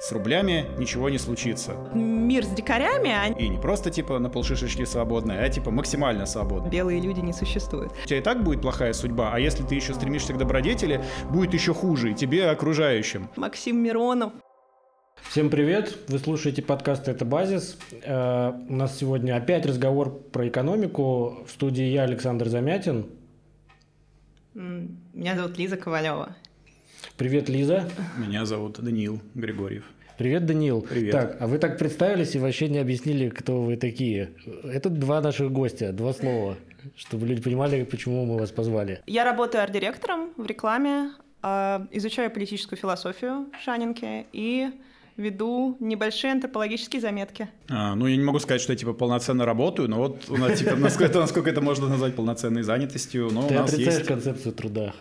с рублями ничего не случится. Мир с дикарями, а И не просто типа на полшишечки свободные, а типа максимально свободные. белые люди не существуют. У тебя и так будет плохая судьба, а если ты еще стремишься к добродетели, будет еще хуже и тебе, и окружающим. Максим Миронов. Всем привет! Вы слушаете подкаст «Это базис». Э, у нас сегодня опять разговор про экономику. В студии я, Александр Замятин. Меня зовут Лиза Ковалева. Привет, Лиза. Меня зовут Даниил Григорьев. Привет, Даниил. Привет. Так, а вы так представились и вообще не объяснили, кто вы такие. Это два наших гостя, два слова, чтобы люди понимали, почему мы вас позвали. Я работаю арт-директором в рекламе, а, изучаю политическую философию в Шанинке и веду небольшие антропологические заметки. А, ну, я не могу сказать, что я типа полноценно работаю, но вот у нас типа насколько это, насколько это можно назвать полноценной занятостью, но Ты у нас отрицаешь есть концепцию труда.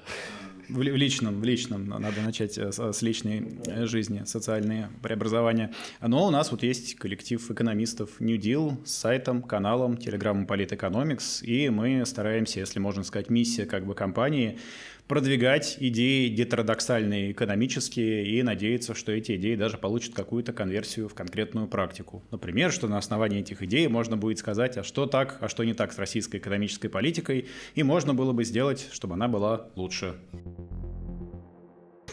В, ли- в личном, в личном надо начать э, с, с личной э, жизни, социальные преобразования. Но у нас вот есть коллектив экономистов New Deal с сайтом, каналом, телеграммом Политэкономикс, и мы стараемся, если можно сказать, миссия как бы компании продвигать идеи гетеродоксальные экономические и надеяться, что эти идеи даже получат какую-то конверсию в конкретную практику. Например, что на основании этих идей можно будет сказать, а что так, а что не так с российской экономической политикой, и можно было бы сделать, чтобы она была лучше.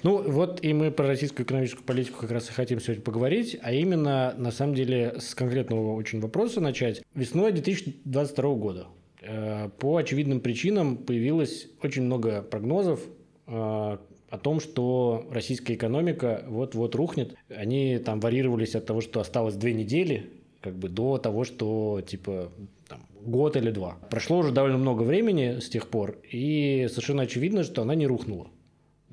Ну, вот и мы про российскую экономическую политику как раз и хотим сегодня поговорить, а именно, на самом деле, с конкретного очень вопроса начать. Весной 2022 года по очевидным причинам появилось очень много прогнозов э, о том, что российская экономика вот-вот рухнет. Они там варьировались от того, что осталось две недели, как бы до того, что типа там, год или два. Прошло уже довольно много времени с тех пор, и совершенно очевидно, что она не рухнула.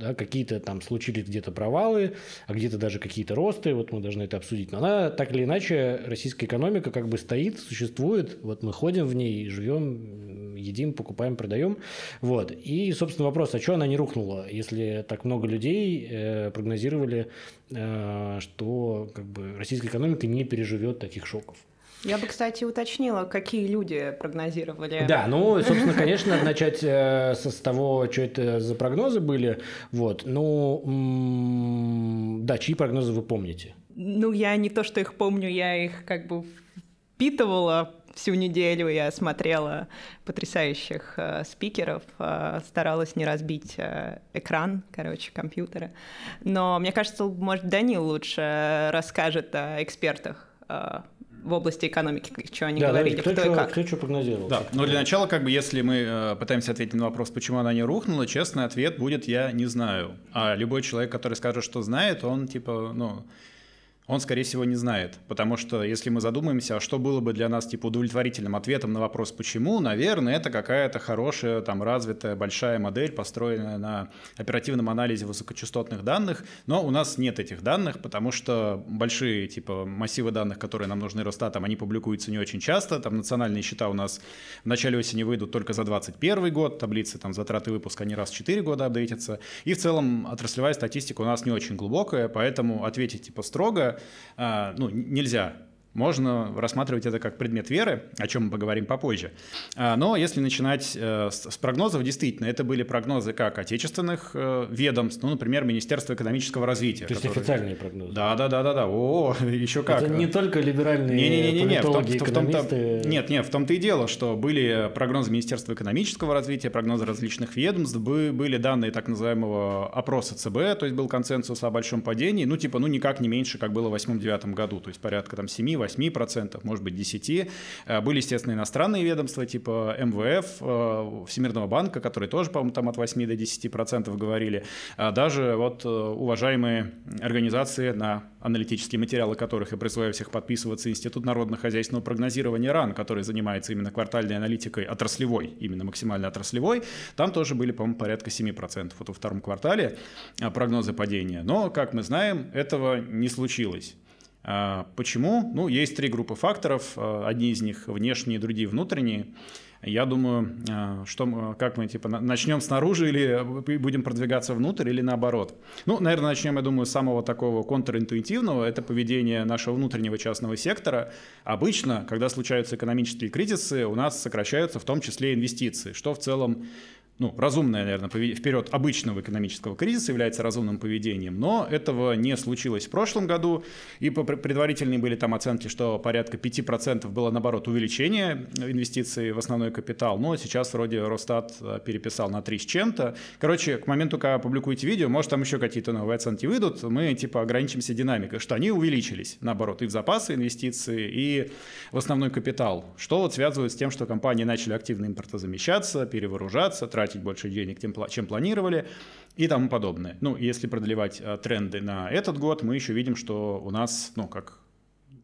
Да, какие-то там случились где-то провалы, а где-то даже какие-то росты, вот мы должны это обсудить. Но она, так или иначе, российская экономика как бы стоит, существует, вот мы ходим в ней, живем, едим, покупаем, продаем. Вот. И, собственно, вопрос, а что она не рухнула, если так много людей э, прогнозировали, э, что как бы, российская экономика не переживет таких шоков? Я бы, кстати, уточнила, какие люди прогнозировали. Да, ну, собственно, конечно, начать э, с, того, что это за прогнозы были. Вот, ну, да, чьи прогнозы вы помните? Ну, я не то, что их помню, я их как бы впитывала всю неделю. Я смотрела потрясающих э, спикеров, э, старалась не разбить э, экран, короче, компьютера. Но мне кажется, может, Данил лучше расскажет о экспертах э, в области экономики, что они да, говорили, кто, кто, и чё- как. кто что прогнозировал? Да, но для начала, как бы, если мы э, пытаемся ответить на вопрос, почему она не рухнула, честный ответ будет «я не знаю». А любой человек, который скажет, что знает, он типа, ну, он, скорее всего, не знает. Потому что, если мы задумаемся, а что было бы для нас, типа, удовлетворительным ответом на вопрос «почему?», наверное, это какая-то хорошая, там, развитая, большая модель, построенная на оперативном анализе высокочастотных данных, но у нас нет этих данных, потому что большие, типа, массивы данных, которые нам нужны Росстатом, они публикуются не очень часто, там, национальные счета у нас в начале осени выйдут только за 2021 год, таблицы, там, затраты выпуска, они раз в 4 года апдейтятся, и в целом отраслевая статистика у нас не очень глубокая, поэтому ответить, типа, строго, ну, н- нельзя. Можно рассматривать это как предмет веры, о чем мы поговорим попозже. А, Но если начинать э, с прогнозов, действительно, это были прогнозы как отечественных э, ведомств, ну, например, Министерства экономического развития. То есть которые- официальные прогнозы? Да, да, да, да, да. О, еще как. Это не только либеральные Не-не-не-не, в том- политологи, в том- в том-то- экономисты. Нет, нет, в том-то и дело, что были прогнозы Министерства экономического развития, прогнозы различных ведомств, бы- были данные так называемого опроса ЦБ, то есть был консенсус о большом падении, ну типа, ну никак не меньше, как было в 8-9 году, то есть порядка там 7-8%, может быть 10. Э, Были, естественно, иностранные ведомства типа МВФ, э, Всемирного банка, которые тоже, по-моему, там от 8 до 10% говорили. А даже вот э, уважаемые организации, на аналитические материалы которых я призываю всех подписываться, Институт народно-хозяйственного прогнозирования РАН, который занимается именно квартальной аналитикой отраслевой, именно максимально отраслевой, там тоже были, по-моему, порядка 7% вот во втором квартале прогнозы падения. Но, как мы знаем, этого не случилось. А, Почему? Ну, есть три группы факторов. А, Одни из них внешние, другие внутренние. Я думаю, а, что как мы типа на- начнем снаружи или будем продвигаться внутрь или наоборот. Ну, наверное, начнем, я думаю, с самого такого контринтуитивного. Это поведение нашего внутреннего частного сектора. Обычно, когда случаются экономические кризисы, у нас сокращаются в том числе инвестиции, что в целом ну, разумное, наверное, вперед обычного экономического кризиса является разумным поведением, но этого не случилось в прошлом году, и предварительные были там оценки, что порядка 5% было, наоборот, увеличение инвестиций в основной капитал, но сейчас вроде Росстат э, переписал на 3 с чем-то. Короче, к моменту, когда публикуете видео, может, там еще какие-то новые оценки выйдут, мы, типа, ограничимся динамикой, что они увеличились, наоборот, и в запасы инвестиции, и в основной капитал, что вот связывает с тем, что компании начали активно импортозамещаться, перевооружаться, тратить больше денег, чем планировали и тому подобное. Ну, если продлевать э, тренды на этот год, мы еще видим, что у нас, ну, как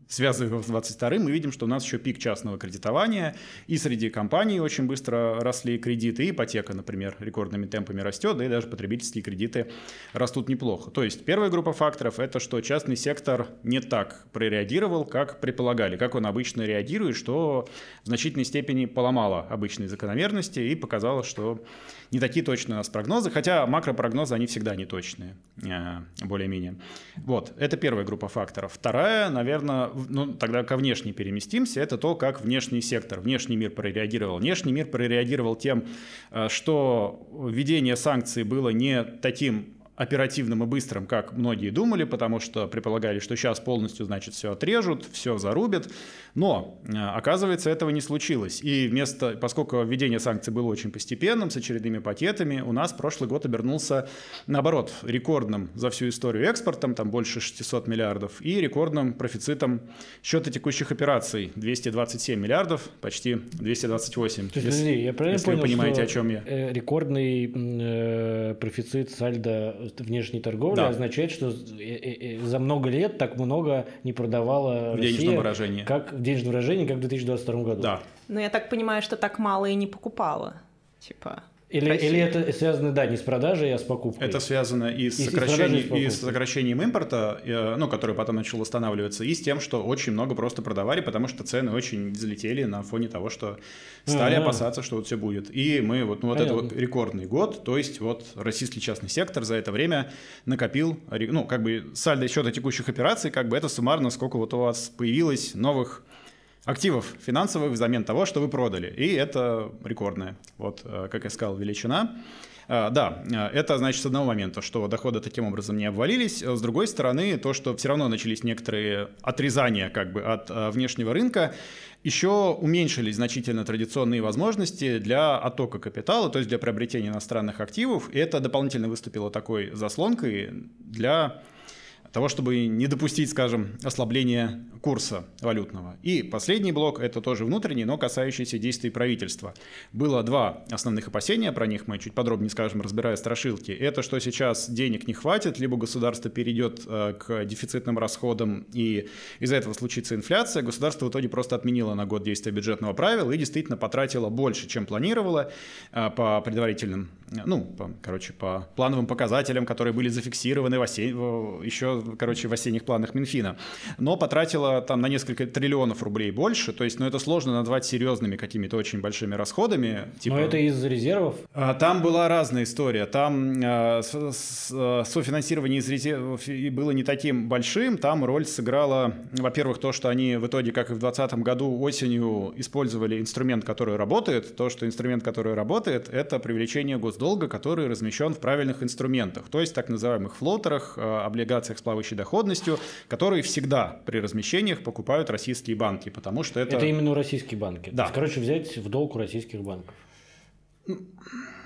связывая его с 22 мы видим, что у нас еще пик частного кредитования, и среди компаний очень быстро росли кредиты, ипотека, например, рекордными темпами растет, да и даже потребительские кредиты растут неплохо. То есть первая группа факторов – это что частный сектор не так прореагировал, как предполагали, как он обычно реагирует, что в значительной степени поломало обычные закономерности и показало, что не такие точные у нас прогнозы, хотя макропрогнозы, они всегда не точные, э, более-менее. Вот, это первая группа факторов. Вторая, наверное, ну, тогда ко внешней переместимся, это то, как внешний сектор, внешний мир прореагировал. Внешний мир прореагировал тем, э, что введение санкций было не таким оперативным и быстрым, как многие думали, потому что предполагали, что сейчас полностью, значит, все отрежут, все зарубят. Но, э, оказывается, этого не случилось. И вместо, поскольку введение санкций было очень постепенным, с очередными пакетами, у нас прошлый год обернулся, наоборот, рекордным за всю историю экспортом, там больше 600 миллиардов, и рекордным профицитом счета текущих операций 227 миллиардов, почти 228. То есть, если, я правильно если понял, вы понимаете, что о чем я. Э, рекордный э, профицит сальдо внешней торговли да. означает, что э, э, за много лет так много не продавала в Россия, денежном выражении. Как в денежном выражении, как в 2022 году. Да. Но я так понимаю, что так мало и не покупала. Типа. Или, или это связано, да, не с продажей, а с покупкой? Это связано и с, и сокращением, и с сокращением импорта, ну, который потом начал восстанавливаться, и с тем, что очень много просто продавали, потому что цены очень взлетели на фоне того, что стали А-а-а. опасаться, что вот все будет. И мы вот, ну, вот это вот рекордный год, то есть вот российский частный сектор за это время накопил, ну, как бы сальдо счета текущих операций, как бы это суммарно, сколько вот у вас появилось новых активов финансовых взамен того, что вы продали. И это рекордная, вот, э, как я сказал, величина. Э, да, э, это значит с одного момента, что доходы таким образом не обвалились. С другой стороны, то, что все равно начались некоторые отрезания как бы от внешнего рынка, еще уменьшились значительно традиционные возможности для оттока капитала, то есть для приобретения иностранных активов. И это дополнительно выступило такой заслонкой для того, чтобы не допустить, скажем, ослабления курса валютного. И последний блок – это тоже внутренний, но касающийся действий правительства. Было два основных опасения, про них мы чуть подробнее скажем, разбирая страшилки. Это что сейчас денег не хватит, либо государство перейдет э, к дефицитным расходам, и из-за этого случится инфляция. Государство в итоге просто отменило на год действия бюджетного правила и действительно потратило больше, чем планировало э, по предварительным, ну, по, короче, по плановым показателям, которые были зафиксированы в осень, еще, короче, в осенних планах Минфина. Но потратило было там на несколько триллионов рублей больше, то есть, ну, это сложно назвать серьезными какими-то очень большими расходами. Типа... Но это из резервов? А, там была разная история. Там а, софинансирование из резервов было не таким большим. Там роль сыграла, во-первых, то, что они в итоге, как и в 2020 году осенью, использовали инструмент, который работает. То, что инструмент, который работает, это привлечение госдолга, который размещен в правильных инструментах, то есть так называемых флотерах, облигациях с плавающей доходностью, которые всегда при размещении помещениях покупают российские банки, потому что это... Это именно российские банки. Да. есть, короче, взять в долг у российских банков.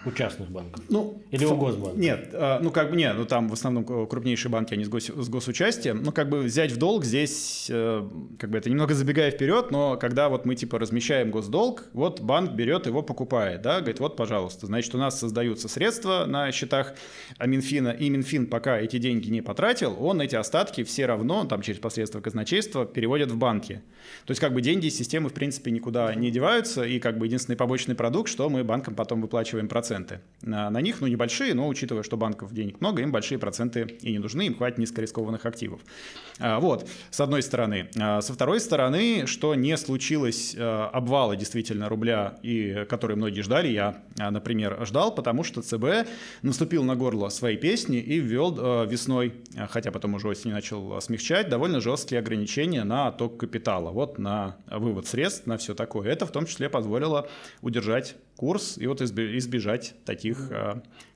У частных банков? Ну, Или у госбанков? Нет, а, ну как бы нет, ну там в основном крупнейшие банки, они с, гос, с госучастием. Ну как бы взять в долг здесь, э, как бы это немного забегая вперед, но когда вот мы типа размещаем госдолг, вот банк берет его, покупает, да, говорит, вот, пожалуйста, значит, у нас создаются средства на счетах Минфина, и Минфин пока эти деньги не потратил, он эти остатки все равно, там через посредство казначейства, переводит в банки. То есть как бы деньги из системы в принципе никуда не деваются, и как бы единственный побочный продукт, что мы банкам потом выплачиваем процент проценты на, на них, ну небольшие, но учитывая, что банков денег много, им большие проценты и не нужны, им хватит низкорискованных активов. А, вот, с одной стороны. А, со второй стороны, что не случилось а, обвала действительно рубля, и который многие ждали, я, например, ждал, потому что ЦБ наступил на горло своей песни и ввел весной, хотя потом уже осенью начал смягчать, довольно жесткие ограничения на отток капитала, вот на вывод средств, на все такое. Это в том числе позволило удержать курс и вот избежать избежать таких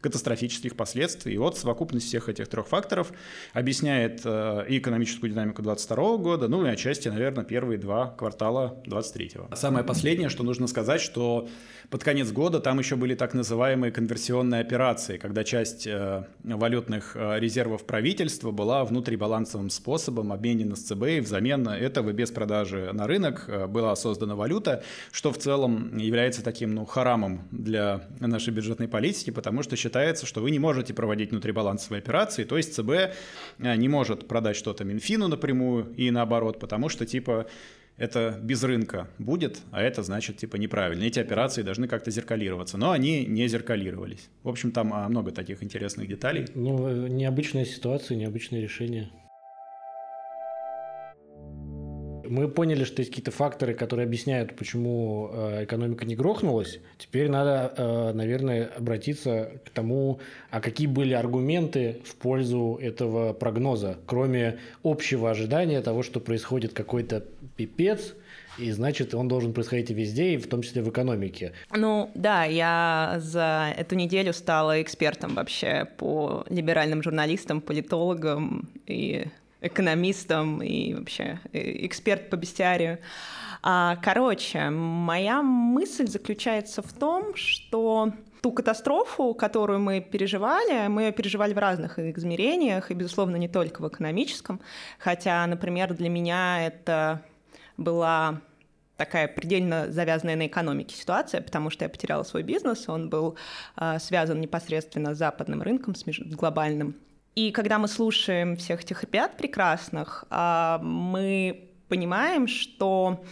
катастрофических последствий. И вот совокупность всех этих трех факторов объясняет э, и экономическую динамику 2022 года, ну и отчасти, наверное, первые два квартала 2023. Самое последнее, что нужно сказать, что под конец года там еще были так называемые конверсионные операции, когда часть э, валютных э, резервов правительства была внутрибалансовым способом обменена с ЦБ, и взамен этого без продажи на рынок э, была создана валюта, что в целом является таким ну, харамом для нашей бюджетной политики, потому что считается, что вы не можете проводить внутрибалансовые операции, то есть ЦБ не может продать что-то Минфину напрямую и наоборот, потому что типа это без рынка будет, а это значит типа неправильно. Эти операции должны как-то зеркалироваться, но они не зеркалировались. В общем, там а, много таких интересных деталей. Ну, э, необычная ситуация, необычное решение. Мы поняли, что есть какие-то факторы, которые объясняют, почему э, экономика не грохнулась. Теперь надо, э, наверное, обратиться к тому, а какие были аргументы в пользу этого прогноза, кроме общего ожидания того, что происходит какой-то пипец, и значит, он должен происходить и везде, и в том числе в экономике. Ну да, я за эту неделю стала экспертом вообще по либеральным журналистам, политологам и экономистом и вообще э, эксперт по бестиарию. А, короче, моя мысль заключается в том, что ту катастрофу, которую мы переживали, мы ее переживали в разных измерениях, и, безусловно, не только в экономическом. Хотя, например, для меня это была такая предельно завязанная на экономике ситуация, потому что я потеряла свой бизнес, он был э, связан непосредственно с западным рынком, с глобальным. И когда мы слушаем всех этих ребят прекрасных, а, мы понимаем, что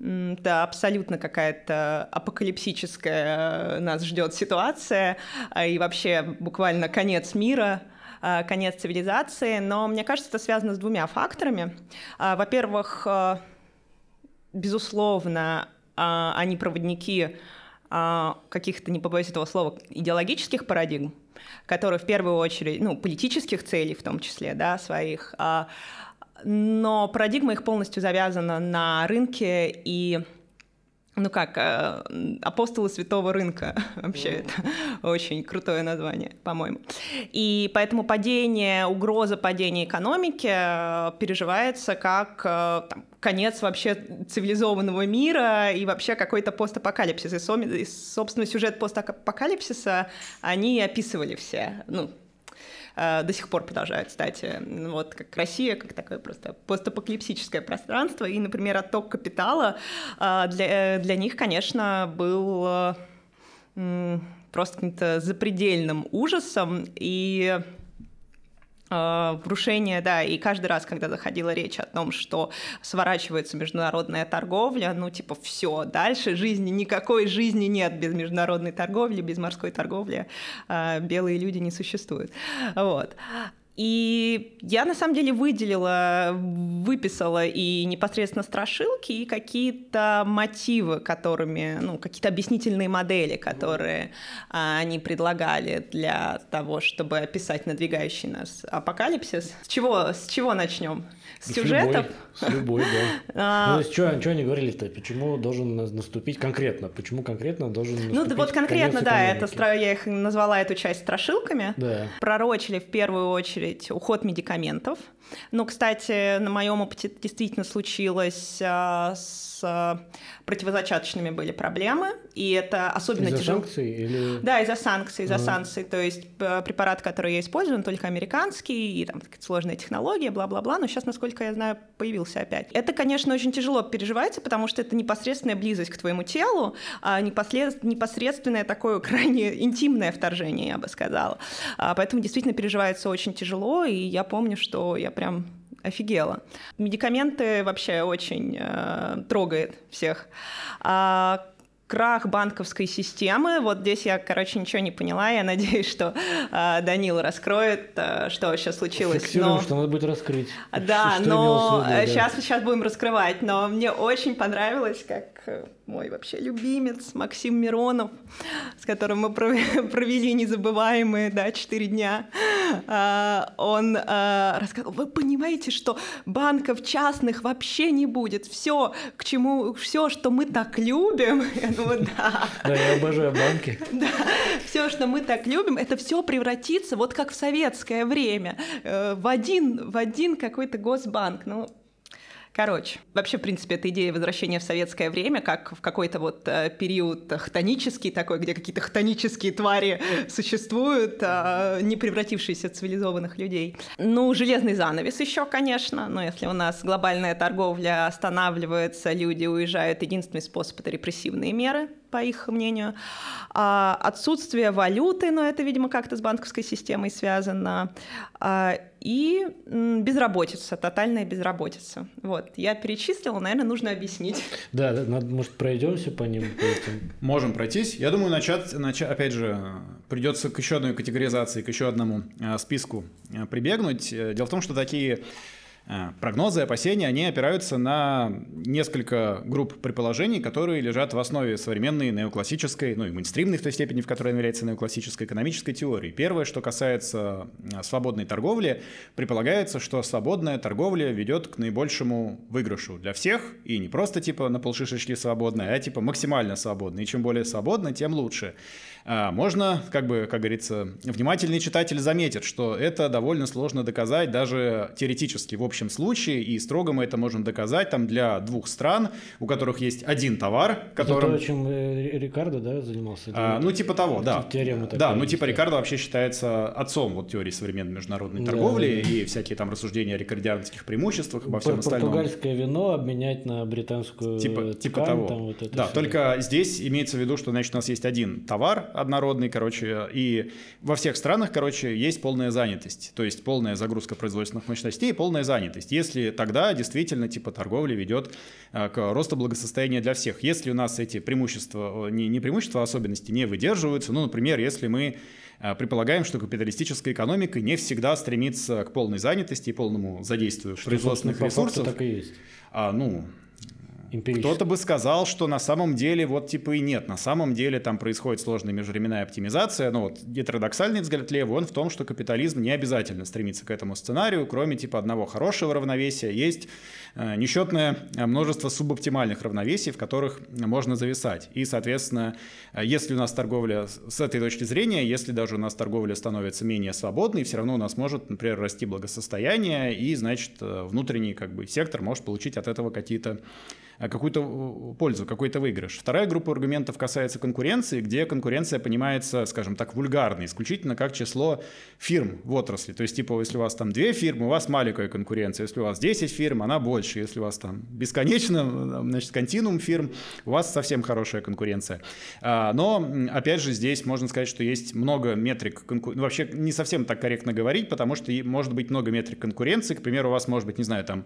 это абсолютно какая-то апокалипсическая э, нас ждет ситуация, а, и вообще буквально конец мира, а, конец цивилизации. Но мне кажется, это связано с двумя факторами. Во-первых, э, безусловно, они проводники каких-то, не побоюсь этого слова, идеологических парадигм, которые в первую очередь, ну, политических целей в том числе, да, своих, а, но парадигма их полностью завязана на рынке и ну как, э, апостолы святого рынка, вообще это очень крутое название, по-моему. И поэтому падение, угроза падения экономики э, переживается как э, там, конец вообще цивилизованного мира и вообще какой-то постапокалипсис. И, собственно, сюжет постапокалипсиса они описывали все, ну, до сих пор продолжают, кстати. Вот как Россия, как такое просто постапокалипсическое пространство. И, например, отток капитала э, для, э, для них, конечно, был просто каким-то запредельным ужасом. И Врушение, да, и каждый раз, когда заходила речь о том, что сворачивается международная торговля, ну, типа, все, дальше жизни, никакой жизни нет без международной торговли, без морской торговли, белые люди не существуют. Вот. И я на самом деле выделила, выписала и непосредственно страшилки, и какие-то мотивы, которыми, ну, какие-то объяснительные модели, которые а, они предлагали для того, чтобы описать надвигающий нас апокалипсис. С чего, с чего начнем? С, с сюжетов? Любой, с любой, да. А... Ну, что, что они говорили-то? Почему должен наступить конкретно? Почему конкретно должен ну, наступить Ну, вот конкретно, да, это, я их назвала эту часть страшилками. Да. Пророчили в первую очередь уход медикаментов. Ну, кстати, на моем опыте действительно случилось а, с а, противозачаточными были проблемы, и это особенно из-за тяжело. санкций или... Да, из-за санкций, из-за mm. санкций. То есть препарат, который я использую, он только американский, и там сложная технология, бла-бла-бла, но сейчас, насколько я знаю, появился опять. Это, конечно, очень тяжело переживается, потому что это непосредственная близость к твоему телу, а непосредственное такое крайне интимное вторжение, я бы сказала. А, поэтому действительно переживается очень тяжело, и я помню, что я прям офигела. Медикаменты вообще очень э, трогает всех. А крах банковской системы. Вот здесь я, короче, ничего не поняла. Я надеюсь, что э, Данил раскроет, э, что сейчас случилось. Фиксируем, но... что надо будет раскрыть. Да, что но виду, да. сейчас, сейчас будем раскрывать. Но мне очень понравилось, как мой вообще любимец Максим Миронов, с которым мы провели незабываемые, да, четыре дня. А, он а, рассказал, вы понимаете, что банков частных вообще не будет. Все, к чему, все, что мы так любим, я думаю, да. Да, я обожаю банки. Да, все, что мы так любим, это все превратится, вот как в советское время, э, в один, в один какой-то госбанк. Ну, Короче, вообще, в принципе, эта идея возвращения в советское время, как в какой-то вот э, период хтонический такой, где какие-то хтонические твари существуют, э, не превратившиеся в цивилизованных людей. Ну, железный занавес еще, конечно, но если у нас глобальная торговля останавливается, люди уезжают, единственный способ — это репрессивные меры, по их мнению. А отсутствие валюты, но это, видимо, как-то с банковской системой связано. А, и безработица, тотальная безработица. Вот, я перечислила, наверное, нужно объяснить. Да, надо, может, пройдемся по ним? По этим. Можем пройтись. Я думаю, начать, начать, опять же, придется к еще одной категоризации, к еще одному а, списку а, прибегнуть. Дело в том, что такие Э, прогнозы, опасения, они опираются на несколько групп предположений, которые лежат в основе современной неоклассической, ну и мейнстримной в той степени, в которой она является неоклассической экономической теории. Первое, что касается э, свободной торговли, предполагается, что свободная торговля ведет к наибольшему выигрышу для всех, и не просто типа на полшишечки свободная, а типа максимально свободно. И чем более свободно, тем лучше. А, можно, как бы, как говорится, внимательный читатель заметит, что это довольно сложно доказать даже теоретически в общем случае, и строго мы это можем доказать там для двух стран, у которых есть один товар, которым... Это то, чем э, Рикардо, да, занимался? А, ну, типа того, да. Теорема такая да, ну, типа Рикардо вообще считается отцом вот теории современной международной торговли да. и всякие там рассуждения о рикардианских преимуществах, обо всем остальном. Португальское вино обменять на британскую типа, ткань, типа того. Там вот это да, все. только здесь имеется в виду, что, значит, у нас есть один товар, однородный, короче, и во всех странах, короче, есть полная занятость, то есть полная загрузка производственных мощностей и полная занятость. Если тогда действительно типа торговля ведет э, к росту благосостояния для всех. Если у нас эти преимущества, не, не преимущества, а особенности не выдерживаются, ну, например, если мы э, предполагаем, что капиталистическая экономика не всегда стремится к полной занятости и полному задействию что, производственных ресурсов. так и есть. А, ну, кто-то бы сказал, что на самом деле вот типа и нет. На самом деле там происходит сложная межвременная оптимизация. Но вот гетеродоксальный взгляд Лева, он в том, что капитализм не обязательно стремится к этому сценарию, кроме типа одного хорошего равновесия. Есть э, несчетное множество субоптимальных равновесий, в которых можно зависать. И, соответственно, э, если у нас торговля с этой точки зрения, если даже у нас торговля становится менее свободной, все равно у нас может, например, расти благосостояние, и, значит, э, внутренний как бы сектор может получить от этого какие-то Э, какую-то пользу, какой-то выигрыш. Вторая группа аргументов касается конкуренции, где конкуренция понимается, скажем так, вульгарно, исключительно как число фирм в отрасли. То есть, типа, если у вас там две фирмы, у вас маленькая конкуренция. Если у вас 10 фирм, она больше. Если у вас там бесконечно, значит, континуум фирм, у вас совсем хорошая конкуренция. А, но, опять же, здесь можно сказать, что есть много метрик конкуренции. Ну, вообще, не совсем так корректно говорить, потому что может быть много метрик конкуренции. К примеру, у вас может быть, не знаю, там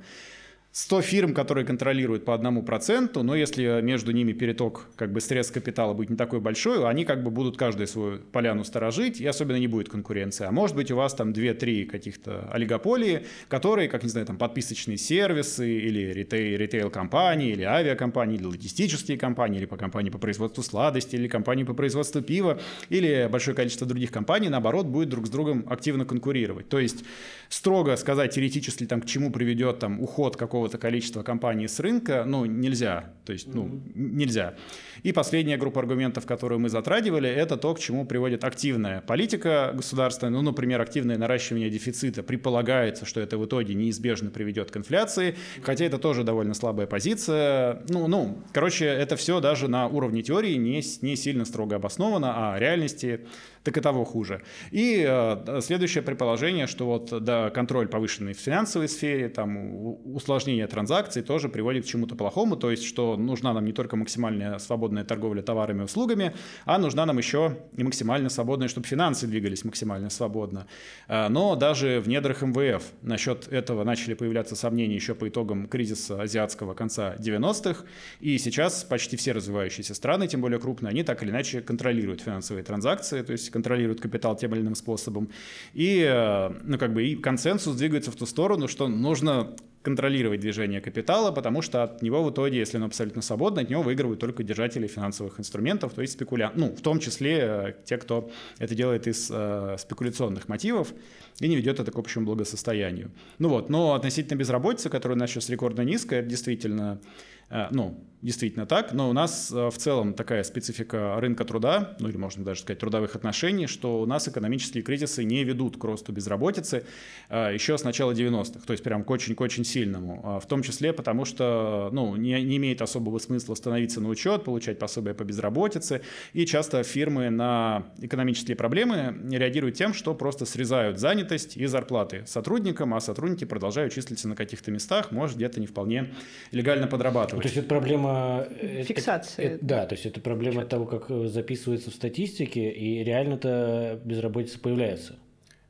100 фирм, которые контролируют по одному проценту, но если между ними переток, как бы срез капитала будет не такой большой, они как бы будут каждую свою поляну сторожить, и особенно не будет конкуренции. А может быть у вас там 2-3 каких-то олигополии, которые, как не знаю, там подписочные сервисы или ритейл, ритейл-компании, или авиакомпании, или логистические компании, или по компании по производству сладости, или компании по производству пива, или большое количество других компаний, наоборот, будет друг с другом активно конкурировать. То есть строго сказать теоретически, там, к чему приведет там, уход какого-то количества компаний с рынка, ну, нельзя. То есть, ну, mm-hmm. нельзя. И последняя группа аргументов, которую мы затрагивали, это то, к чему приводит активная политика государственная. Ну, например, активное наращивание дефицита. Предполагается, что это в итоге неизбежно приведет к инфляции, хотя это тоже довольно слабая позиция. Ну, ну короче, это все даже на уровне теории не, не сильно строго обосновано, а реальности так и того хуже. И э, следующее предположение, что вот да, контроль повышенный в финансовой сфере, там усложнение транзакций тоже приводит к чему-то плохому, то есть что нужна нам не только максимальная свободная торговля товарами и услугами, а нужна нам еще и максимально свободная, чтобы финансы двигались максимально свободно. Э, но даже в недрах МВФ насчет этого начали появляться сомнения еще по итогам кризиса азиатского конца 90-х, и сейчас почти все развивающиеся страны, тем более крупные, они так или иначе контролируют финансовые транзакции, то есть контролируют капитал тем или иным способом. И, э, ну, как бы, и консенсус двигается в ту сторону, что нужно контролировать движение капитала, потому что от него в итоге, если он абсолютно свободный, от него выигрывают только держатели финансовых инструментов, то есть спекулянты, ну, в том числе э, те, кто это делает из э, спекуляционных мотивов и не ведет это к общему благосостоянию. Ну вот, но относительно безработицы, которая у нас сейчас рекордно низкая, действительно ну, действительно так, но у нас э, в целом такая специфика рынка труда, ну или можно даже сказать трудовых отношений, что у нас экономические кризисы не ведут к росту безработицы э, еще с начала 90-х, то есть прям к очень-к очень сильному, в том числе потому что ну, не, не имеет особого смысла становиться на учет, получать пособие по безработице, и часто фирмы на экономические проблемы реагируют тем, что просто срезают занятость и зарплаты сотрудникам, а сотрудники продолжают числиться на каких-то местах, может где-то не вполне легально подрабатывать. То есть это проблема... Э, Фиксации. Это, это, да, то есть это проблема того, как э, записывается в статистике, и реально-то безработица появляется.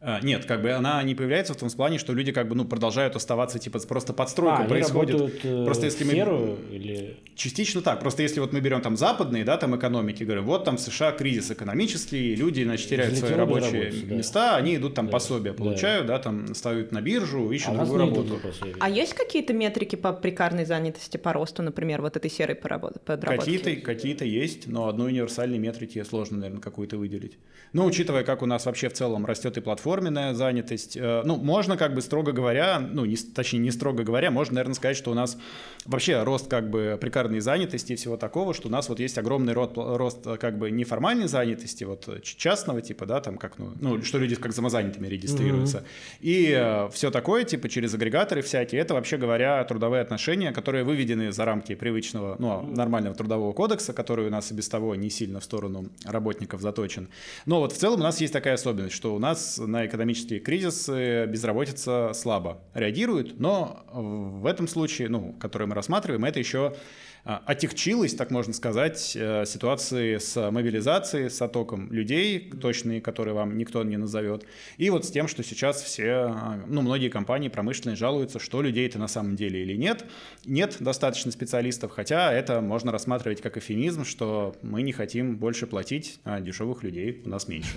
А, нет, как бы она не появляется в том плане, что люди как бы ну продолжают оставаться типа просто подстройка а, происходит. Э, просто если серую, мы или частично так. Просто если вот мы берем там западные, да, там экономики, говорим, вот там в США кризис экономический, люди значит теряют свои рабочие да. места, они идут там да. пособия получают, да. да, там ставят на биржу, ищут а другую работу. А есть какие-то метрики по прикарной занятости по росту, например, вот этой серой подработки? Какие-то какие-то есть, но одной универсальной метрики сложно, наверное, какую-то выделить. Но учитывая, как у нас вообще в целом растет и платформа платформенная занятость. Э, ну, можно как бы строго говоря, ну, не, точнее, не строго говоря, можно, наверное, сказать, что у нас вообще рост как бы прикарной занятости и всего такого, что у нас вот есть огромный рост, рост э, как бы неформальной занятости, вот частного типа, да, там как, ну, ну что люди как самозанятыми регистрируются. Mm-hmm. И э, все такое, типа, через агрегаторы всякие, это вообще говоря трудовые отношения, которые выведены за рамки привычного, ну, нормального трудового кодекса, который у нас и без того не сильно в сторону работников заточен. Но вот в целом у нас есть такая особенность, что у нас на экономические кризисы безработица слабо реагирует, но в этом случае, ну, который мы рассматриваем, это еще отягчилась, так можно сказать, э, ситуации с мобилизацией, с оттоком людей, точные, которые вам никто не назовет, и вот с тем, что сейчас все, а, ну, многие компании промышленные жалуются, что людей-то на самом деле или нет. Нет достаточно специалистов, хотя это можно рассматривать как эфемизм, что мы не хотим больше платить, а дешевых людей у нас меньше.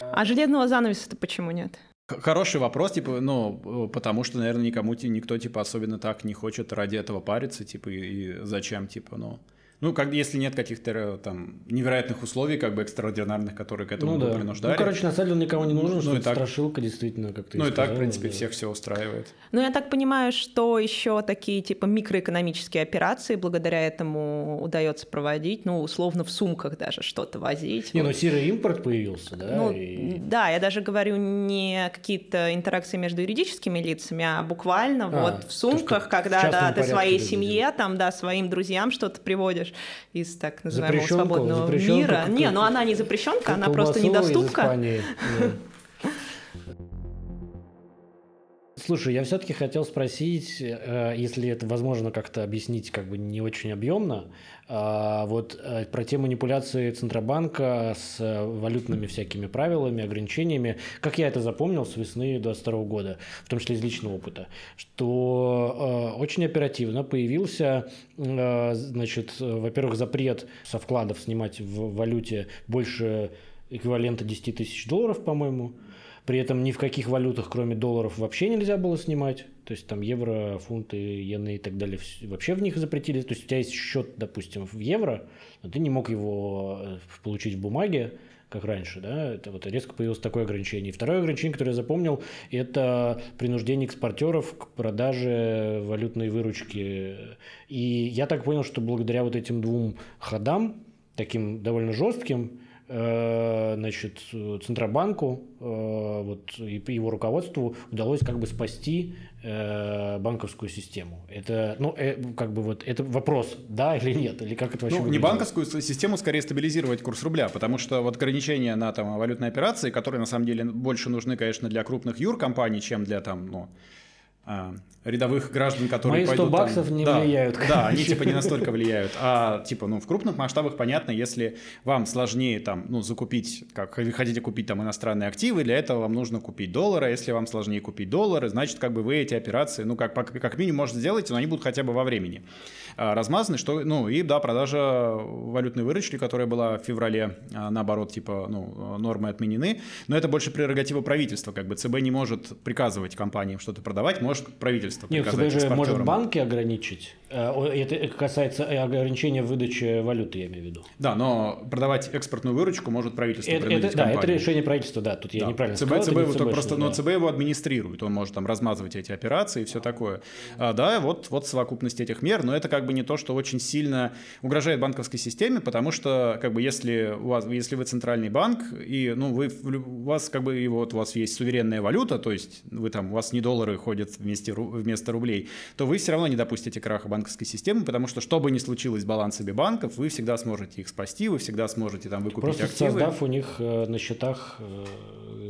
А железного занавеса-то почему нет? Хороший вопрос, типа, ну, потому что, наверное, никому никто, типа, особенно так не хочет ради этого париться, типа, и, и зачем, типа, ну. Ну, как, если нет каких-то э, там невероятных условий, как бы экстраординарных, которые к этому ну, да. принуждали. Ну, короче, на самом деле никого не нужно, ну, что ну, так, страшилка действительно, как ты Ну, и так, в принципе, да. всех все устраивает. Ну, я так понимаю, что еще такие, типа, микроэкономические операции благодаря этому удается проводить, ну, условно, в сумках даже что-то возить. Не, вот. ну, серый импорт появился, да? Ну, и... да, я даже говорю не какие-то интеракции между юридическими лицами, а буквально а, вот в сумках, когда да, ты своей семье, там, да, своим друзьям что-то приводишь молодежь из так называемого свободного мира. Не, но она не запрещенка, она просто недоступка. Слушай, я все-таки хотел спросить, э, если это возможно как-то объяснить как бы не очень объемно, а, вот э, про те манипуляции Центробанка с валютными всякими правилами, ограничениями, как я это запомнил с весны 2022 года, в том числе из личного опыта, что э, очень оперативно появился, значит, во-первых, запрет со вкладов снимать в валюте больше эквивалента 10 тысяч долларов, по-моему, при этом ни в каких валютах, кроме долларов, вообще нельзя было снимать. То есть там евро, фунты, иены и так далее вообще в них запретили. То есть у тебя есть счет, допустим, в евро, но ты не мог его э, получить в бумаге, как раньше, да, это вот резко появилось такое ограничение. И второе ограничение, которое я запомнил, это принуждение экспортеров к продаже валютной выручки. И я так понял, что благодаря вот этим двум ходам, таким довольно жестким, значит, Центробанку э, вот, и его руководству удалось как бы спасти э, банковскую систему. Это, ну, как бы вот, это вопрос, да или нет, или как это вообще Ну, не банковскую систему, скорее стабилизировать курс рубля, потому что вот ограничения на там валютные операции, которые на самом деле больше нужны, конечно, для крупных юркомпаний, чем для там, ну, рядовых граждан, которые Мои 100 пойдут баксов там, не да, влияют. Да, они типа не настолько влияют. А типа, ну, в крупных масштабах понятно, если вам сложнее там, ну, закупить, как вы хотите купить там иностранные активы, для этого вам нужно купить доллары. Если вам сложнее купить доллары, значит, как бы вы эти операции, ну, как, как минимум можете сделать, но они будут хотя бы во времени а, размазаны, что, ну, и да, продажа валютной выручки, которая была в феврале, а, наоборот, типа, ну, нормы отменены, но это больше прерогатива правительства, как бы ЦБ не может приказывать компаниям что-то продавать, может правительство Нет, ЦБ приказать же может банки ограничить. Э, Это касается э, ограничения выдачи валюты, я имею в виду. Да, но продавать экспортную выручку может правительство Это, это- да, это решение правительства, да, тут я Да. неправильно ЦБ, сказал. ЦБ не вот ЦБшное, просто, но да. ЦБ его администрирует, он может там размазывать эти операции и все такое. А, да, вот, вот совокупность этих мер, но это как бы не то, что очень сильно угрожает банковской системе, потому что как бы если у вас, если вы центральный банк и ну вы у вас как бы и вот у вас есть суверенная валюта, то есть вы там у вас не доллары ходят вместе вместо рублей, то вы все равно не допустите краха банковской системы, потому что что бы ни случилось с балансами банков, вы всегда сможете их спасти, вы всегда сможете там выкупить Просто активы. создав у них э, на счетах... э,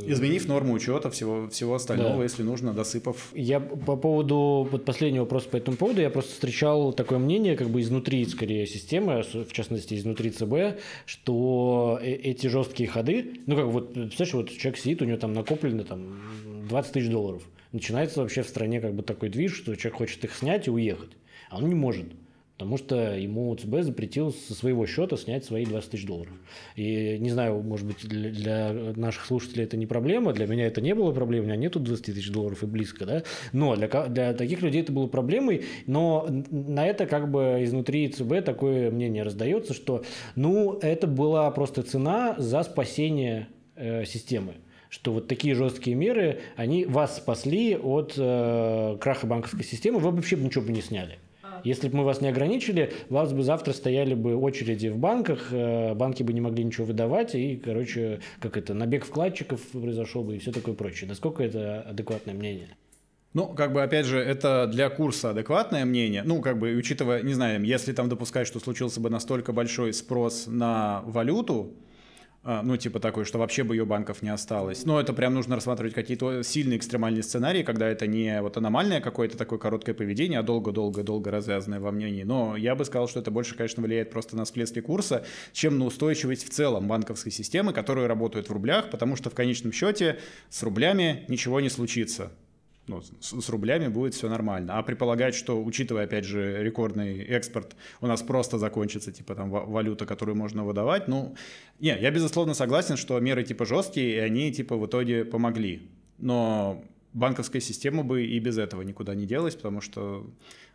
Изменив норму учета всего, всего остального, Да. если нужно, досыпав. Я по поводу вот последнего вопроса по этому поводу, я просто встречал такое мнение, как бы изнутри, скорее, системы, в частности, изнутри ЦБ, что э- эти жесткие ходы, ну как вот, представляешь, вот человек сидит, у него там накоплено там 20 тысяч долларов. Начинается вообще в стране как бы такой движ, что человек хочет их снять и уехать, а он не может. Потому что ему ЦБ запретил со своего счета снять свои 20 тысяч долларов. И не знаю, может быть, для, для наших слушателей это не проблема, для меня это не было проблемой, у меня нету 20 тысяч долларов и близко, да. Но для, для таких людей это было проблемой, но на это как бы изнутри ЦБ такое мнение раздается, что ну это была просто цена за спасение э, системы что вот такие жесткие меры, они вас спасли от э, краха банковской системы, вы вообще бы ничего бы не сняли. Если бы мы вас не ограничили, вас бы завтра стояли бы очереди в банках, э, банки бы не могли ничего выдавать, и, короче, как это, набег вкладчиков произошел бы и все такое прочее. Насколько это адекватное мнение? Ну, как бы, опять же, это для курса адекватное мнение. Ну, как бы, учитывая, не знаю, если там допускать, что случился бы настолько большой спрос на валюту, ну, типа такой, что вообще бы ее банков не осталось. Но это прям нужно рассматривать какие-то сильные экстремальные сценарии, когда это не вот аномальное какое-то такое короткое поведение, а долго-долго-долго развязанное во мнении. Но я бы сказал, что это больше, конечно, влияет просто на всплески курса, чем на устойчивость в целом банковской системы, которые работают в рублях, потому что в конечном счете с рублями ничего не случится ну, с, с рублями будет все нормально. А предполагать, что, учитывая, опять же, рекордный экспорт, у нас просто закончится, типа, там, ва- валюта, которую можно выдавать, ну, не, я, безусловно, согласен, что меры, типа, жесткие, и они, типа, в итоге помогли. Но банковская система бы и без этого никуда не делась, потому что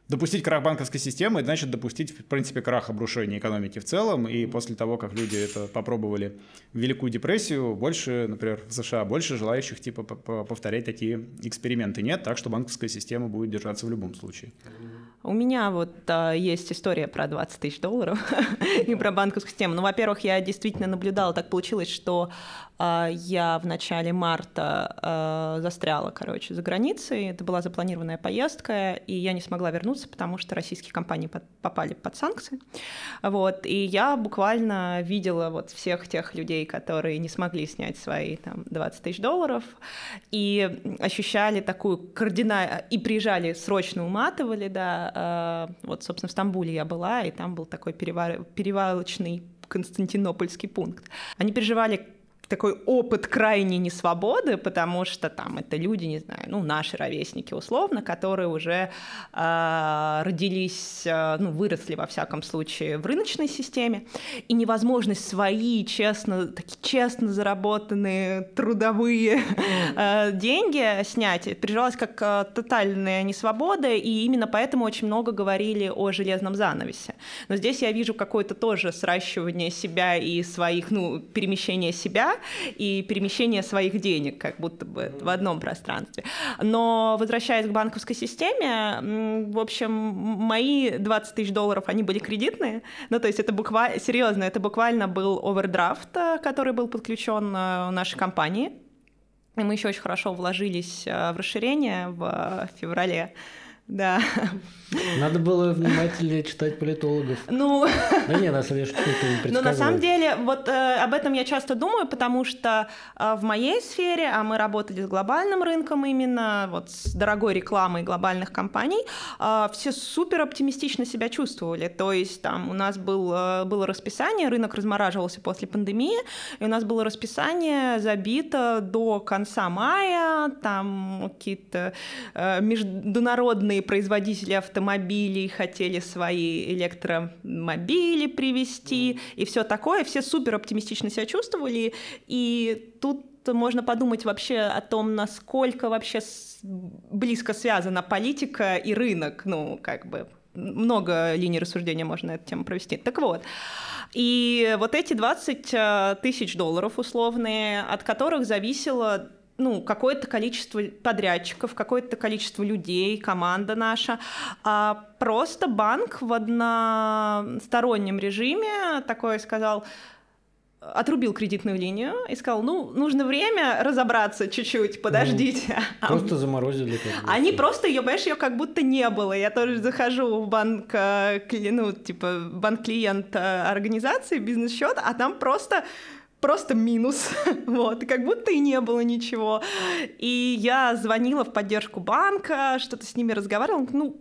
допустить крах банковской системы, значит допустить, в принципе, крах обрушения экономики в целом, и после того, как люди это попробовали в Великую депрессию, больше, например, в США, больше желающих, типа, повторять такие эксперименты нет, так что банковская система будет держаться в любом случае. У меня вот а, есть история про 20 тысяч долларов и про банковскую систему. Ну, во-первых, я действительно наблюдала, так получилось, что а, я в начале марта а, застряла, короче, за границей. Это была запланированная поездка, и я не смогла вернуться, потому что российские компании под- попали под санкции. Вот, и я буквально видела вот всех тех людей, которые не смогли снять свои там 20 тысяч долларов, и ощущали такую кардинальную... И приезжали, срочно уматывали, да. э, Вот, собственно, в Стамбуле я была, и там был такой перевар- перевалочный Константинопольский пункт. Они переживали такой опыт крайней несвободы, потому что там это люди, не знаю, ну, наши ровесники условно, которые уже э, родились, э, ну, выросли во всяком случае в рыночной системе, и невозможность свои честно, такие честно заработанные трудовые э, деньги снять переживалась как э, тотальная несвобода, и именно поэтому очень много говорили о железном занавесе. Но здесь я вижу какое-то тоже сращивание себя и своих, ну, перемещение себя и перемещение своих денег, как будто бы в одном пространстве. Но возвращаясь к банковской системе, в общем, мои 20 тысяч долларов, они были кредитные. Ну, то есть это буквально, серьезно, это буквально был овердрафт, э, который был подключен э, нашей компании. И мы еще очень хорошо вложились э, в расширение в феврале. Да. Надо было внимательнее читать политологов. Ну, Да не, на самом деле, что ты Но на самом деле, вот э, об этом я часто думаю, потому что э, в моей сфере, а мы работали с глобальным рынком именно, вот с дорогой рекламой глобальных компаний, э, все супер оптимистично себя чувствовали. То есть там у нас был, э, было расписание, рынок размораживался после пандемии, и у нас было расписание забито до конца мая, там какие-то э, международные производители автомобилей хотели свои электромобили привезти и все такое. Все супер оптимистично себя чувствовали. И тут можно подумать вообще о том, насколько вообще близко связана политика и рынок, ну, как бы много линий рассуждения можно на эту тему провести. Так вот, и вот эти 20 э, тысяч долларов условные, от которых зависело ну, какое-то количество подрядчиков, какое-то количество людей, команда наша. А просто банк в одностороннем режиме такой сказал, отрубил кредитную линию и сказал, ну, нужно время разобраться чуть-чуть, подождите. Ну, просто заморозили. Они просто ее, понимаешь, ее как будто не было. Я тоже захожу в банк, э, ну, типа, банк-клиент э, организации, бизнес-счет, а там просто просто минус, вот, как будто и не было ничего. И я звонила в поддержку банка, что-то с ними разговаривала, ну,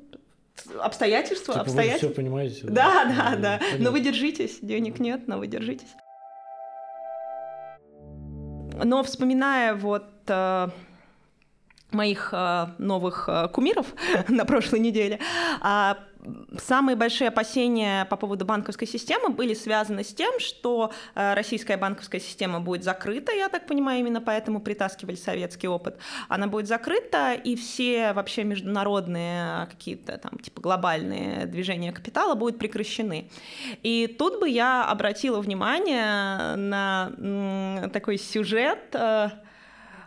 обстоятельства, типа обстоятельства. Вы все понимаете. Да, да, да. да. Но вы держитесь, денег нет, но вы держитесь. Но вспоминая вот э, моих э, новых э, кумиров на прошлой неделе, а, самые большие опасения по поводу банковской системы были связаны с тем, что э, российская банковская система будет закрыта, я так понимаю, именно поэтому притаскивали советский опыт. Она будет закрыта, и все вообще международные какие-то там типа глобальные движения капитала будут прекращены. И тут бы я обратила внимание на такой сюжет, э,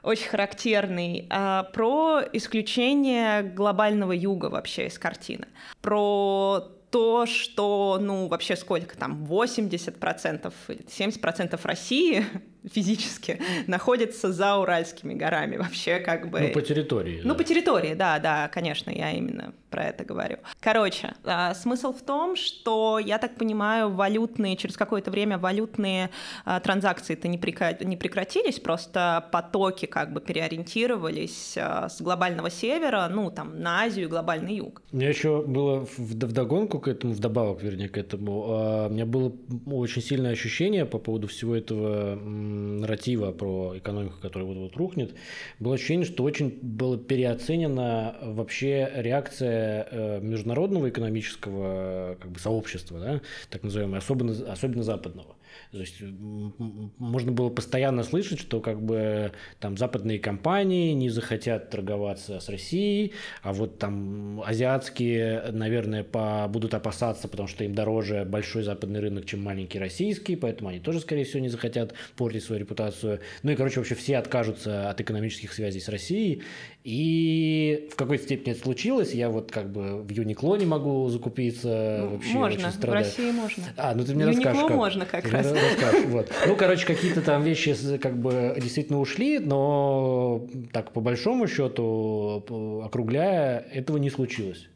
очень характерный, а, про исключение глобального юга вообще из картины, про то, что, ну, вообще сколько там, 80% или 70% России физически находится за Уральскими горами вообще как бы... Ну, по территории. Ну, да. по территории, да, да, конечно, я именно про это говорю. Короче, а, смысл в том, что, я так понимаю, валютные, через какое-то время валютные а, транзакции-то не, прекратились, просто потоки как бы переориентировались а, с глобального севера, ну, там, на Азию и глобальный юг. У меня еще было вдогонку к этому, вдобавок, вернее, к этому, у меня было очень сильное ощущение по поводу всего этого нарратива про экономику, которая вот-вот рухнет, было ощущение, что очень было переоценена вообще реакция э, международного экономического как бы, сообщества, да, так называемого, особенно, особенно западного. То есть можно было постоянно слышать, что как бы там западные компании не захотят торговаться с Россией, а вот там азиатские, наверное, по, будут опасаться, потому что им дороже большой западный рынок, чем маленький российский, поэтому они тоже, скорее всего, не захотят портить свою репутацию. Ну и, короче, вообще все откажутся от экономических связей с Россией. И в какой-то степени это случилось. Я вот как бы в Юникло не могу закупиться. Ну, вообще можно, очень страдаю. в России можно. А, ну ты мне Юникло расскажешь. Как. можно как ты раз. Расскажешь, вот. Ну, короче, какие-то там вещи как бы действительно ушли, но так по большому счету, округляя, этого не случилось.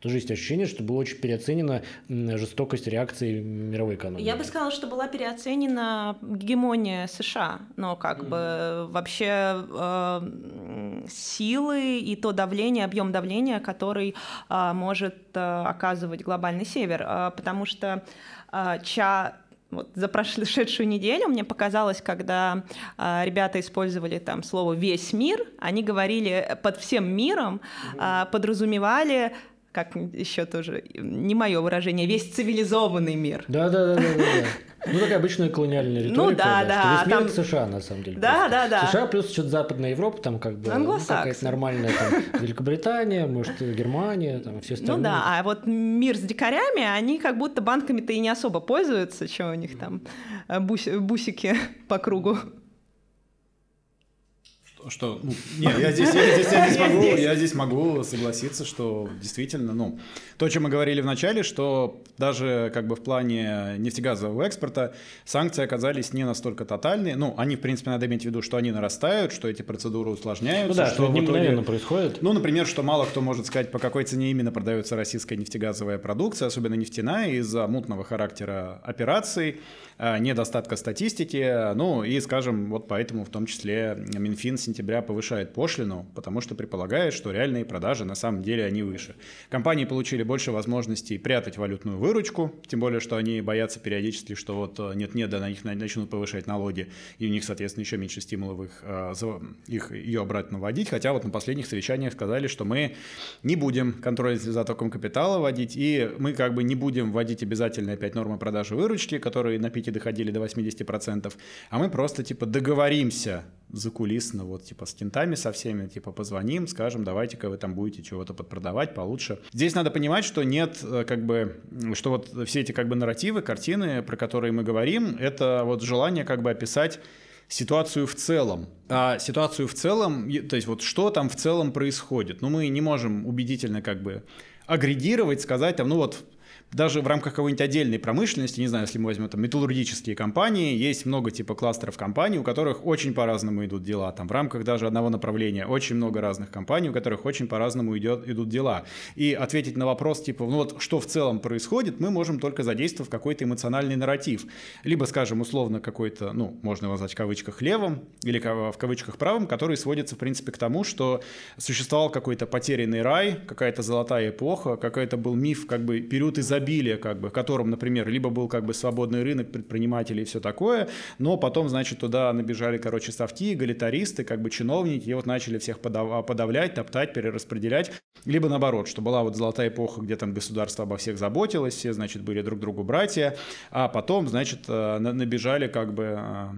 Тоже есть ощущение, что было очень переоценена жестокость реакции мировой экономики. Я бы сказала, что была переоценена гегемония США, но как mm-hmm. бы вообще э, силы и то давление, объем давления, который э, может э, оказывать глобальный север, э, потому что э, ча вот за прошедшую неделю мне показалось, когда э, ребята использовали там слово весь мир, они говорили под всем миром, э, подразумевали как еще тоже, не мое выражение, весь цивилизованный мир. Да, да, да, да, да. Ну, такая обычная колониальная риторика. Ну, да, да. да. Весь мир там... США, на самом деле. Да, просто. да, да. США плюс что-то Западная Европа, там как бы ну, какая-то нормальная там, Великобритания, может, Германия, там все остальные. Ну да, а вот мир с дикарями, они как будто банками-то и не особо пользуются, что у них там э, бус бусики по кругу что, ну, нет, я здесь, я здесь, я здесь могу, я здесь могу согласиться, что действительно, ну, то, о чем мы говорили в начале, что даже как бы в плане нефтегазового экспорта санкции оказались не настолько тотальные. Ну, они, в принципе, надо иметь в виду, что они нарастают, что эти процедуры усложняются. Ну да, что, что итоге... происходит. Ну, например, что мало кто может сказать, по какой цене именно продается российская нефтегазовая продукция, особенно нефтяная, из-за мутного характера операций, э, недостатка статистики, ну и, скажем, вот поэтому в том числе Минфин с сентября повышает пошлину, потому что предполагает, что реальные продажи на самом деле они выше. Компании получили больше возможностей прятать валютную выручку, тем более, что они боятся периодически, что вот э, нет-нет, да на них начнут повышать налоги, и у них, соответственно, еще меньше стимулов их, э, их ее обратно вводить. Хотя вот на последних совещаниях сказали, что мы не будем контроль за затоком капитала вводить, и мы как бы не будем вводить обязательно опять нормы продажи выручки, которые на пике доходили до 80%, а мы просто типа договоримся закулисно, вот типа с кентами со всеми, типа позвоним, скажем, давайте-ка вы там будете чего-то подпродавать получше. Здесь надо понимать, что нет э, как бы, что вот все эти как бы нарративы, картины, про которые мы говорим, это вот желание как бы описать ситуацию в целом. А ситуацию в целом, то есть вот что там в целом происходит. Ну, мы не можем убедительно как бы агрегировать, сказать там, ну вот даже в рамках какой-нибудь отдельной промышленности, не знаю, если мы возьмем там металлургические компании, есть много типа кластеров компаний, у которых очень по-разному идут дела. Там в рамках даже одного направления очень много разных компаний, у которых очень по-разному идет, идут дела. И ответить на вопрос типа, ну вот что в целом происходит, мы можем только задействовав какой-то эмоциональный нарратив. Либо, скажем, условно какой-то, ну, можно его назвать в кавычках левым или в кавычках правым, который сводится, в принципе, к тому, что существовал какой-то потерянный рай, какая-то золотая эпоха, какой-то был миф, как бы период изобилия изобилия, как бы, в котором, например, либо был как бы свободный рынок предпринимателей и все такое, но потом, значит, туда набежали, короче, софти, галитаристы, как бы чиновники, и вот начали всех подав- подавлять, топтать, перераспределять, либо наоборот, что была вот золотая эпоха, где там государство обо всех заботилось, все, значит, были друг другу братья, а потом, значит, э, набежали как бы э,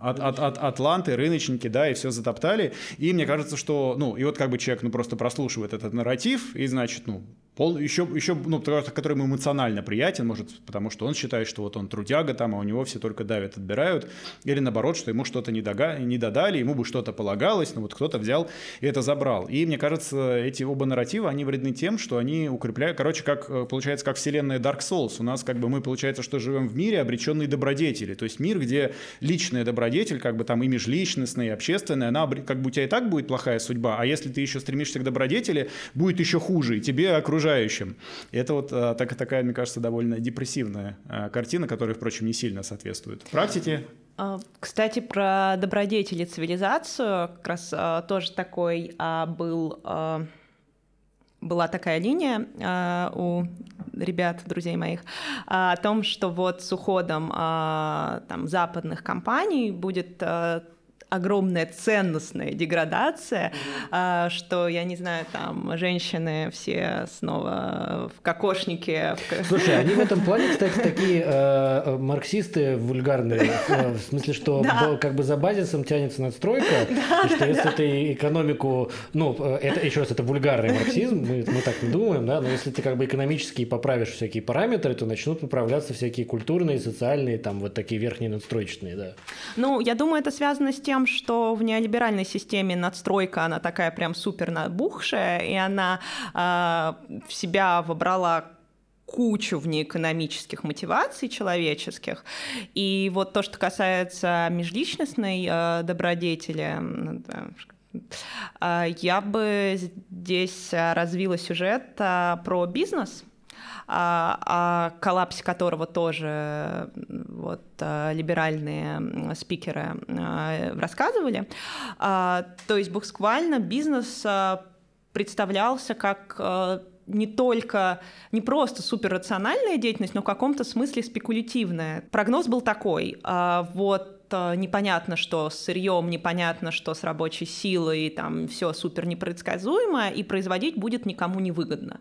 от, от, от Атланты, рыночники, да, и все затоптали. И мне кажется, что, ну, и вот как бы человек, ну, просто прослушивает этот нарратив, и, значит, ну, пол, еще, еще, ну, который ему эмоционально приятен, может, потому что он считает, что вот он трудяга там, а у него все только давят, отбирают, или наоборот, что ему что-то не, дога, не додали, ему бы что-то полагалось, но вот кто-то взял и это забрал. И мне кажется, эти оба нарратива, они вредны тем, что они укрепляют, короче, как, э, получается, как вселенная Dark Souls. У нас как бы мы, получается, что живем в мире обреченные добродетели, то есть мир, где личная добродетель, как бы там и межличностная, и общественная, она как бы у тебя и так будет плохая судьба, а если ты еще стремишься к добродетели, будет еще хуже, и тебе окружают окружающим. И это вот а, так, такая, мне кажется, довольно депрессивная а, картина, которая, впрочем, не сильно соответствует практике. А, кстати, про добродетели цивилизацию, как раз тоже такой был была такая линия э, у ребят, друзей моих, э, о том, что вот с уходом э, там, западных компаний будет огромная ценностная деградация, mm-hmm. что, я не знаю, там женщины все снова в кокошнике. Слушай, они в этом плане, кстати, такие э, марксисты вульгарные, э, в смысле, что да. как бы за базисом тянется надстройка, да, и что да, если ты экономику, ну, э, это еще раз, это вульгарный марксизм, мы, мы так не думаем, да, но если ты как бы экономически поправишь всякие параметры, то начнут поправляться всякие культурные, социальные, там вот такие верхние надстроечные, да. Ну, я думаю, это связано с тем, тем, что в неолиберальной системе надстройка, она такая прям супер набухшая, и она э, в себя вобрала кучу внеэкономических мотиваций человеческих. И вот то, что касается межличностной э, добродетели, э, я бы здесь развила сюжет про бизнес, о коллапсе которого тоже вот, либеральные спикеры рассказывали. А, то есть буквально бизнес а, представлялся как а, не только, не просто суперрациональная деятельность, но в каком-то смысле спекулятивная. Прогноз был такой. Вот непонятно, что с сырьем, непонятно, что с рабочей силой, там все супер непредсказуемо, и производить будет никому не выгодно.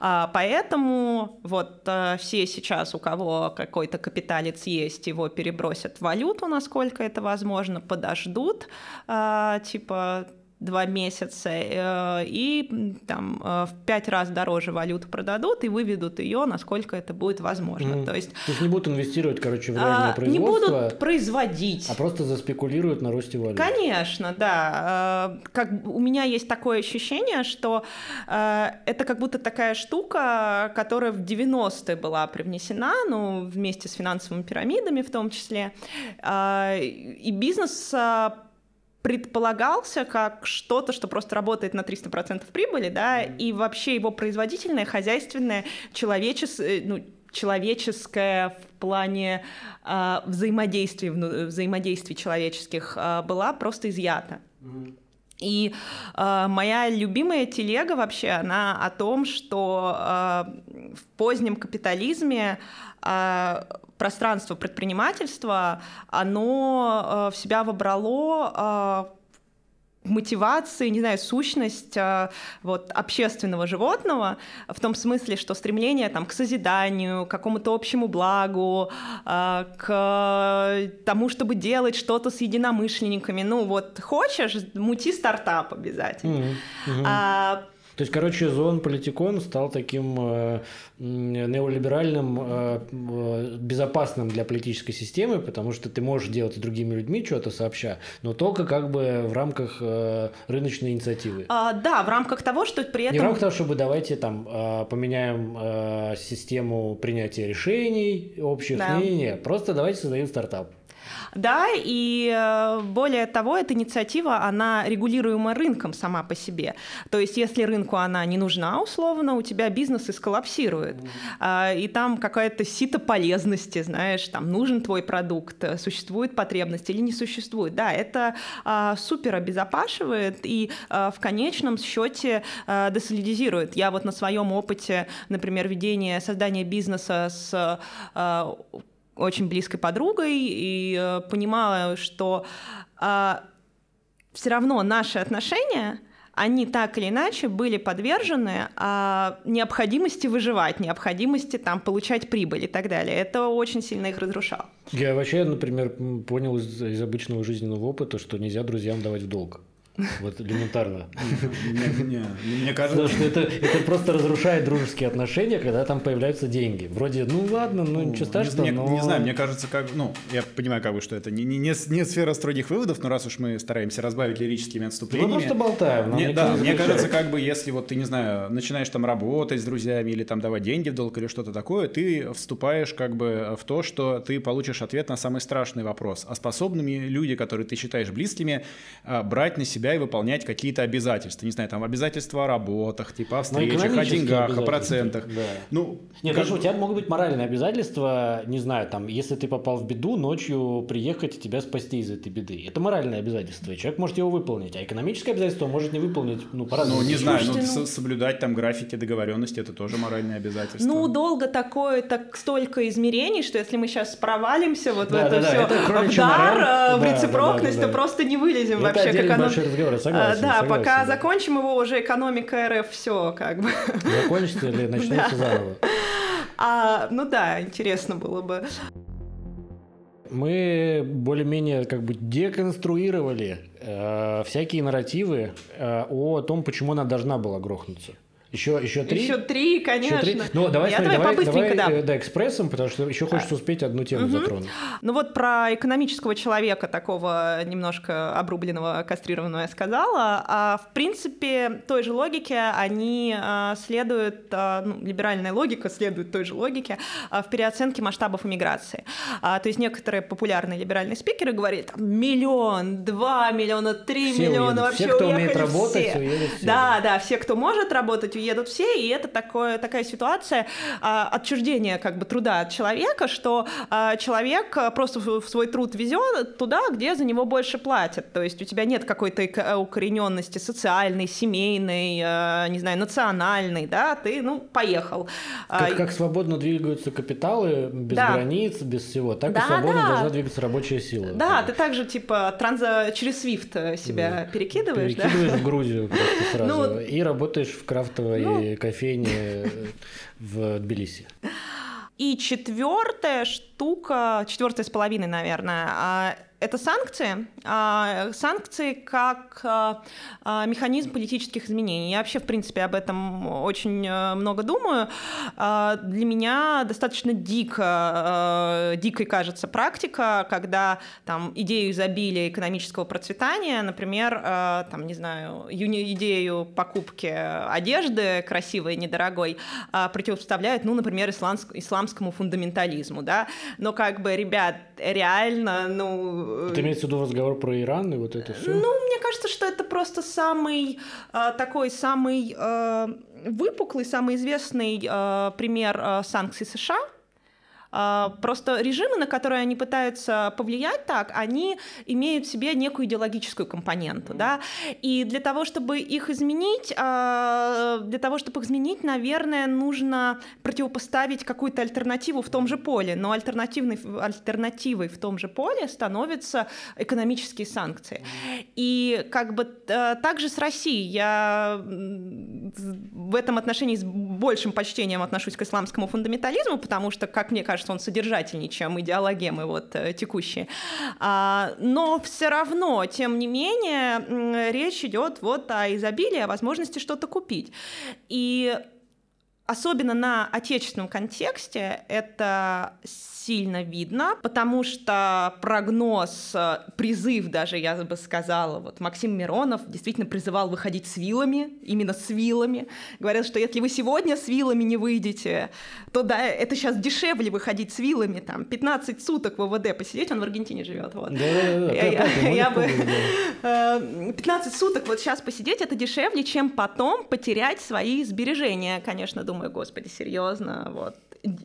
А, поэтому вот э, все сейчас, у кого какой-то капиталец есть, его перебросят в валюту, насколько это возможно, подождут, а, типа два месяца, э, и там э, в пять раз дороже валюту продадут и выведут ее, насколько это будет возможно. Mm. То, есть, То есть не будут инвестировать, короче, в реальное а, производство. Не будут производить. А просто заспекулируют на росте валюты. Конечно, да. Э, как у меня есть такое ощущение, что это как будто такая штука, которая в 90-е была привнесена, ну, вместе с финансовыми пирамидами в том числе. И бизнес предполагался как что-то, что просто работает на 300% прибыли, да, и вообще его производительное, хозяйственное, человеческое, ну, человеческое в плане э, взаимодействия, взаимодействий человеческих э, была просто изъята. Mm-hmm. И э, моя любимая телега вообще, она о том, что э, в позднем капитализме э, пространство предпринимательства, оно э, в себя вобрало э, мотивации, не знаю, сущность э, вот, общественного животного в том смысле, что стремление там, к созиданию, к какому-то общему благу, к тому, чтобы делать что-то с единомышленниками. Ну вот хочешь, мути стартап обязательно. Mm-hmm. Mm-hmm. А, то есть, короче, зон политикон стал таким э, неолиберальным, э, э, безопасным для политической системы, потому что ты можешь делать с другими людьми что-то сообща, но только как бы в рамках э, рыночной инициативы. А, да, в рамках того, что при этом... Не в рамках того, чтобы давайте там э, поменяем э, систему принятия решений общих, да. не, не, не, просто давайте создадим стартап. Да, и э, более того, эта инициатива, она регулируема рынком сама по себе. То есть, если рынку она не нужна, условно, у тебя бизнес и сколлапсирует. Mm-hmm. И там какая-то сито полезности, знаешь, там нужен твой продукт, существует потребность или не существует. Да, это а, супер обезопашивает и а, в конечном счете а, десолидизирует. Я вот на своем опыте, например, ведения, создания бизнеса с а, очень близкой подругой и э, понимала, что э, все равно наши отношения они так или иначе были подвержены а, необходимости выживать, необходимости там получать прибыль и так далее. Это очень сильно их разрушало. Я вообще, например, понял из, из обычного жизненного опыта, что нельзя друзьям давать в долг. Вот элементарно. Мне кажется, что это, это просто разрушает дружеские отношения, когда там появляются деньги. Вроде, ну ладно, ну ничего страшного. Не, но... не знаю, мне кажется, как, ну, я понимаю, как бы, что это не, не, не, не сфера строгих выводов, но раз уж мы стараемся разбавить лирическими отступлениями. Мы просто болтаем. Мне, да, мне кажется, как бы, если вот ты, не знаю, начинаешь там работать с друзьями или там давать деньги в долг или что-то такое, ты вступаешь как бы в то, что ты получишь ответ на самый страшный вопрос. А способными люди, которые ты считаешь близкими, а, брать на себя и выполнять какие-то обязательства. Не знаю, там обязательства о работах, типа о встречах, о деньгах, о процентах. Да. Ну, Нет, как... даже у тебя могут быть моральные обязательства, не знаю, там, если ты попал в беду, ночью приехать и тебя спасти из этой беды. Это моральное обязательство, и человек может его выполнить. А экономическое обязательство может не выполнить, ну, по-разному. Ну, не знаю, ну, ну, соблюдать там графики договоренности, это тоже моральное обязательство. Ну, долго такое, так столько измерений, что если мы сейчас провалимся вот да, в это да, все, это в дар, мораль... в рецепрокность, да, да, да. то просто не вылезем это вообще. Это большой разговор, согласен. Да, согласен, пока да. закончим его, уже экономика РФ все как бы. Закончится или начнется заново? А, ну да, интересно было бы. Мы более-менее как бы деконструировали э, всякие нарративы э, о том, почему она должна была грохнуться. Еще, еще три? Еще три, конечно. Еще три. Ну, давай, Я смотри, давай, давай, да. Э, да, экспрессом, потому что еще хочется успеть одну тему угу. затронуть. Ну вот про экономического человека, такого немножко обрубленного, кастрированного я сказала. А в принципе, той же логике они а, следуют, а, ну, либеральная логика следует той же логике а, в переоценке масштабов иммиграции. То есть некоторые популярные либеральные спикеры говорят, миллион, два миллиона, три все миллиона, уедут. вообще все, кто уехали умеет работать, все. уедут все. Да, да, все, кто может работать, едут все, и это такое, такая ситуация а, отчуждения как бы труда от человека, что а, человек просто в, свой труд везет туда, где за него больше платят. То есть у тебя нет какой-то э, укорененности социальной, семейной, а, не знаю, национальной, да, ты, ну, поехал. Как, а, как свободно двигаются капиталы, без да. границ, без всего, так да, и свободно да. должна двигаться рабочая сила. Да, ты также, типа, транза через SWIFT себя да. перекидываешь, перекидываешь да? в Грузию просто сразу ну, и работаешь в крафтовой ну, кофейне в Тбилиси. И четвертая штука, четвертая с половиной, наверное, а это санкции. А, санкции как а, а, механизм политических изменений. Я вообще, в принципе, об этом очень э, много думаю. Для меня достаточно дико, э, дикой кажется практика, когда там идею изобилия экономического процветания, например, э, там, не знаю, идею покупки одежды красивой, недорогой, противопоставляют, ну, например, исламскому фундаментализму, да, но как бы, ребят, реально, ну... Ты имеешь в виду разговор про Иран и вот это все? Ну, мне кажется, что это просто самый э, такой самый э, выпуклый, самый известный э, пример э, санкций США. А, просто режимы, на которые они пытаются повлиять так, они имеют в себе некую идеологическую компоненту, да, и для того, чтобы их изменить, а, для того, чтобы их изменить, наверное, нужно противопоставить какую-то альтернативу в том же поле, но альтернативной, альтернативой в том же поле становятся экономические санкции. И как бы э, также с Россией. Я в этом отношении с большим почтением отношусь к исламскому фундаментализму, потому что, как мне кажется, он содержательнее, чем идеологемы вот э, текущие. А, но все равно, тем не менее, речь идет вот о изобилии, о возможности что-то купить. И особенно на отечественном контексте это сильно видно, потому что прогноз, э, призыв даже, я бы сказала, вот Максим Миронов действительно призывал выходить с вилами, именно с вилами. Говорят, что если вы сегодня с вилами не выйдете, то да, это сейчас дешевле выходить с вилами, там, 15 суток в ВВД посидеть, он в Аргентине живет, вот. Да, я бы... 15 э, суток вот сейчас посидеть, это дешевле, чем потом потерять свои сбережения, конечно, думаю, господи, серьезно, вот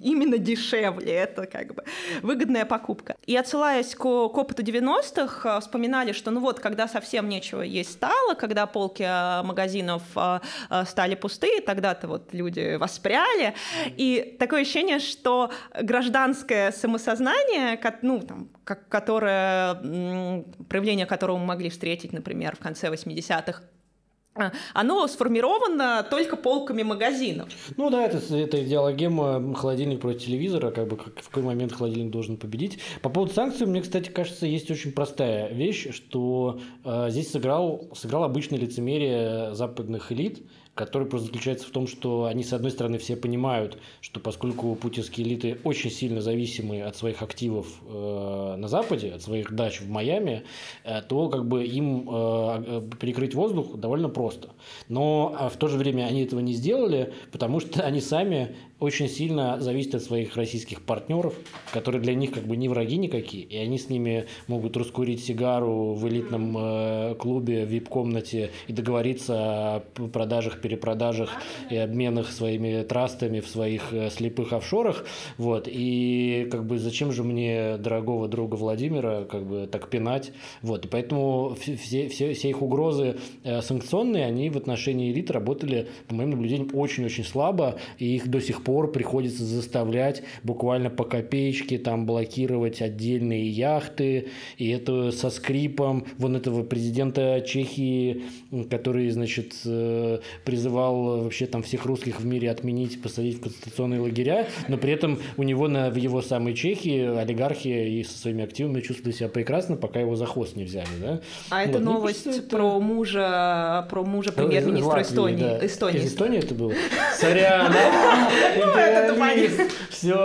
именно дешевле, это как бы выгодная покупка. И отсылаясь к, к опыту 90-х, э, вспоминали, что ну вот, когда совсем нечего есть стало, когда полки э, магазинов э, стали пустые, тогда-то вот люди воспряли, и такое ощущение, что гражданское самосознание, ну, там, которое, проявление которого мы могли встретить, например, в конце 80-х, а, оно сформировано только полками магазинов. Ну да, это, это идеологема холодильник против телевизора, как бы как, в какой момент холодильник должен победить. По поводу санкций, мне, кстати, кажется, есть очень простая вещь, что э, здесь сыграл, сыграл обычное лицемерие западных элит, который просто заключается в том, что они, с одной стороны, все понимают, что поскольку путинские элиты очень сильно зависимы от своих активов э, на Западе, от своих дач в Майами, э, то как бы им э, э перекрыть воздух довольно просто. Но э, в то же время они этого не сделали, потому что они сами очень сильно зависит от своих российских партнеров, которые для них как бы не враги никакие, и они с ними могут раскурить сигару в элитном э, клубе, в вип-комнате и договориться о продажах, перепродажах и обменах своими трастами в своих э, слепых офшорах, вот, и как бы зачем же мне дорогого друга Владимира как бы так пинать, вот, и поэтому все, все, все их угрозы э, санкционные, они в отношении элит работали, по моим наблюдениям, очень-очень слабо, и их до сих пор пор приходится заставлять буквально по копеечке там блокировать отдельные яхты, и это со скрипом вон этого президента Чехии, который, значит, э, призывал вообще там всех русских в мире отменить, посадить в конституционные лагеря, но при этом у него на, в его самой Чехии олигархи и со своими активами чувствовали себя прекрасно, пока его за хвост не взяли, да? А вот. это новость кажется, про мужа, про мужа премьер-министра Эстонии. Да. Эстонии. Из Эстонии это было? Сорян. Ну, это тупанин. Все.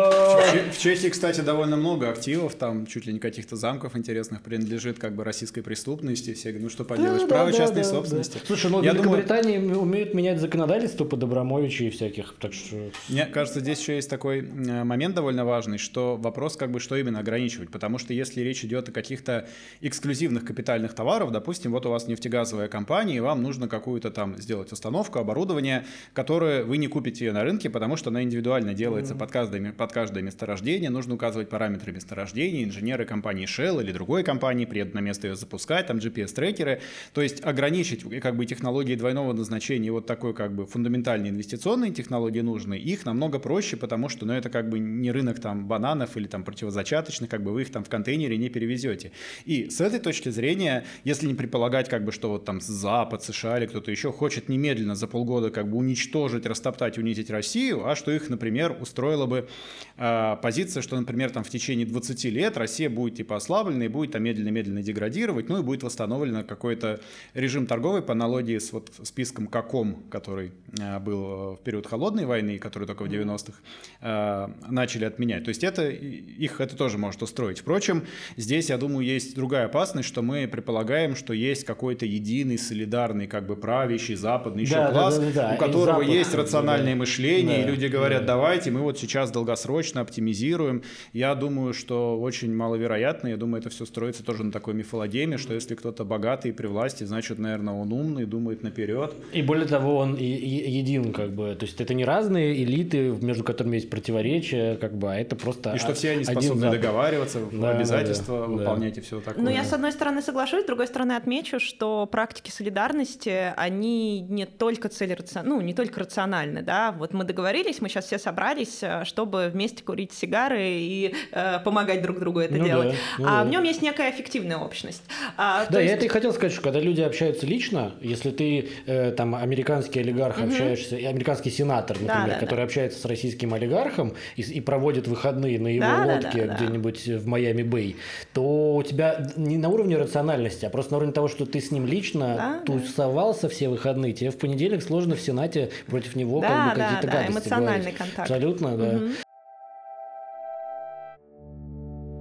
В Чехии, кстати, довольно много активов, там чуть ли не каких-то замков интересных принадлежит как бы российской преступности. Все говорят, ну что поделаешь, право частной собственности. Слушай, ну Великобритания умеет менять законодательство по Добромовичу и всяких, так что... Мне кажется, здесь еще есть такой э, момент довольно важный, что вопрос как бы, что именно ограничивать, потому что если речь идет о каких-то эксклюзивных капитальных товаров, допустим, вот у вас нефтегазовая компания, и вам нужно какую-то там сделать установку, оборудование, которое вы не купите на рынке, потому что она индивидуально делается mm-hmm. под, каждое, под каждое месторождение, нужно указывать параметры месторождения, инженеры компании Shell или другой компании приедут на место ее запускать, там GPS-трекеры, то есть ограничить как бы технологии двойного назначения, вот такой как бы фундаментальные инвестиционные технологии нужны, их намного проще, потому что, ну, это как бы не рынок там бананов или там противозачаточных, как бы вы их там в контейнере не перевезете. И с этой точки зрения, если не предполагать как бы, что вот там Запад, США или кто-то еще хочет немедленно за полгода как бы уничтожить, растоптать, унизить Россию, а что их, например, устроила бы э, позиция, что, например, там в течение 20 лет Россия будет типа ослаблена и будет там медленно-медленно деградировать, ну и будет восстановлен какой-то режим торговый по аналогии с вот списком КАКОМ, который э, был в период холодной войны, который только в 90-х э, начали отменять. То есть это их это тоже может устроить. Впрочем, здесь, я думаю, есть другая опасность, что мы предполагаем, что есть какой-то единый, солидарный, как бы правящий западный еще да, класс, да, да, да, у которого есть рациональное да. мышление, да. и люди говорят, давайте, мы вот сейчас долгосрочно оптимизируем. Я думаю, что очень маловероятно, я думаю, это все строится тоже на такой мифологеме, что если кто-то богатый при власти, значит, наверное, он умный, думает наперед. И более того, он и, и, един, как бы, то есть это не разные элиты, между которыми есть противоречия, как бы, а это просто И что все они способны Запад. договариваться, Да, обязательства да, да. выполнять и все такое. Ну, я, с одной стороны, соглашусь, с другой стороны, отмечу, что практики солидарности, они не только цели, ну, не только рациональны, да, вот мы договорились, мы сейчас все собрались, э, чтобы вместе курить сигары и э, помогать друг другу это Ну делать. да, ну а да. в нем есть некая эффективная общность. А, Да, я есть- это и хотел сказать, что когда люди общаются лично, если ты э, там американский олигарх общаешься, и американский сенатор, например, да, да. который общается с российским олигархом и, и проводит выходные на его Да, да, лодке да, да. где-нибудь в Майами-Бэй, то у тебя не на уровне рациональности, а просто на уровне того, что ты с ним лично Да, да. тусовался все выходные, тебе в понедельник сложно в Сенате против него Да, как бы да, какие-то да, гадости эмоциональный контакт. Абсолютно, да. Мгм.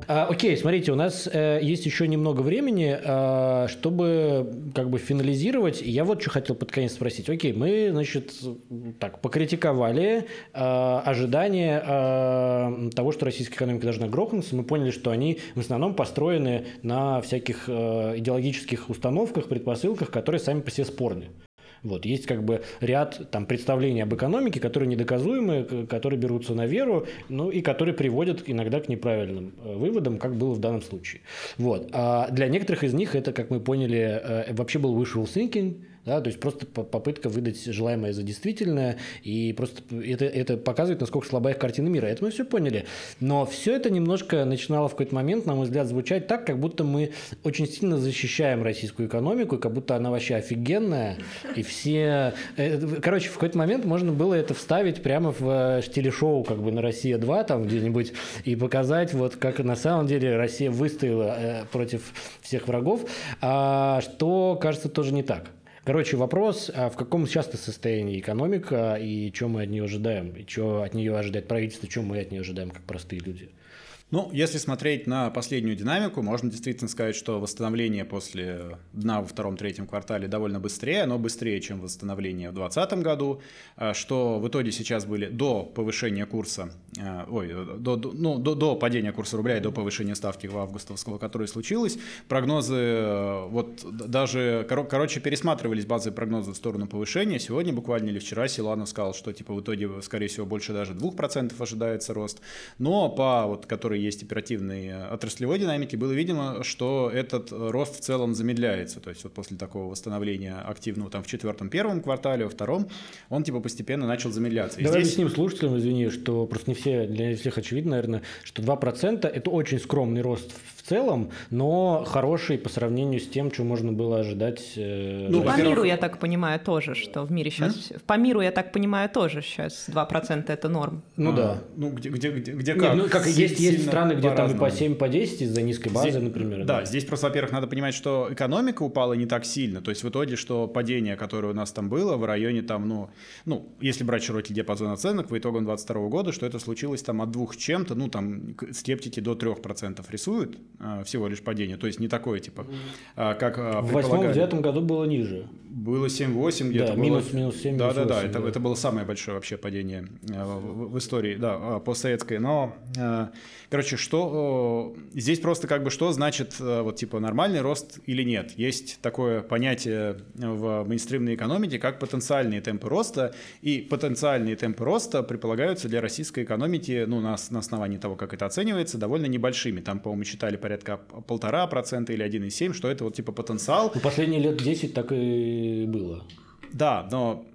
А, окей, смотрите, у нас э, есть еще немного времени, э, чтобы как бы финализировать. Я вот что хотел под конец спросить. Окей, мы, значит, так, покритиковали э, ожидания э, того, что российская экономика должна грохнуться. Мы поняли, что они в основном построены на всяких э, идеологических установках, предпосылках, которые сами по себе спорны. Вот, есть как бы ряд там, представлений об экономике, которые недоказуемы, которые берутся на веру, ну и которые приводят иногда к неправильным э, выводам, как было в данном случае. Вот. А для некоторых из них это, как мы поняли, э, вообще был wishful thinking, да, то есть просто по- попытка выдать желаемое за действительное, и просто это, это показывает, насколько слабая их картина мира. Это мы все поняли. Но все это немножко начинало в какой-то момент, на мой взгляд, звучать так, как будто мы очень сильно защищаем российскую экономику, как будто она вообще офигенная, и все... э, Короче, в какой-то момент можно было это вставить прямо в э, телешоу как бы на «Россия-2» там где-нибудь и показать, вот как на самом деле Россия выстояла э, против всех врагов, а что, кажется, тоже не так. Короче, вопрос, а в каком сейчас состоянии экономика и что мы от нее ожидаем, и что от нее ожидает правительство, что мы от нее ожидаем как простые люди. Ну, если смотреть на последнюю динамику, можно действительно сказать, что восстановление после дна во втором-третьем квартале довольно быстрее, оно быстрее, чем восстановление в 2020 году, а, что в итоге сейчас были до повышения курса, а, ой, до, ну, до, до падения курса рубля и до повышения ставки в августовского, которое случилось, прогнозы, э, вот даже, коро- короче, пересматривались базовые прогнозы в сторону повышения. Сегодня буквально или вчера Силанов сказал, что типа в итоге, скорее всего, больше даже 2% ожидается рост. Но по вот, которой есть оперативной э, отраслевой динамике, было видимо, что этот э, рост в целом замедляется. То есть вот после такого восстановления активного там в четвертом, первом квартале, во втором, он типа постепенно начал замедляться. И Давай здесь- объясним слушателям, извини, что просто не все, для всех очевидно, наверное, что 2% это очень скромный рост в целом, но хороший по сравнению с тем, что можно было ожидать. э, Ну, по миру, я так понимаю, тоже, что в мире сейчас... По миру, я так понимаю, тоже сейчас 2% это норм. ну а, да. Ну, где, где, где, где Нет, как? ну, как есть, есть страны, где там и по по-разному. 7, по 10 из-за низкой базы, Здесь- например. Да, здесь просто, во-первых, надо понимать, что экономика упала не так сильно. То есть в итоге, что падение, которое у нас там было в районе там, ну, ну если брать широкий диапазон оценок, по итогам 22 года, что это случилось там от двух с чем-то, ну там скептики до 3% рисуют всего лишь падение. То есть не такое, типа, а, как а, В восьмом, в предполагали. девятом году было ниже. Было 7-8 где-то. Да, было. минус- минус 7, Да, минус да, да, 8, это, да. это было самое большое вообще падение э, в, в истории, да, постсоветской. Но, э, короче, что здесь просто как бы что значит э, вот типа нормальный рост или нет? Есть такое понятие в мейнстримной экономике, как потенциальные темпы роста, и потенциальные темпы роста предполагаются для российской экономики, ну, на, на основании того, как это оценивается, довольно небольшими. Там, по-моему, считали порядка полтора процента или 1,7, что это вот типа потенциал. Ну, последние лет 10 так и было. Да, но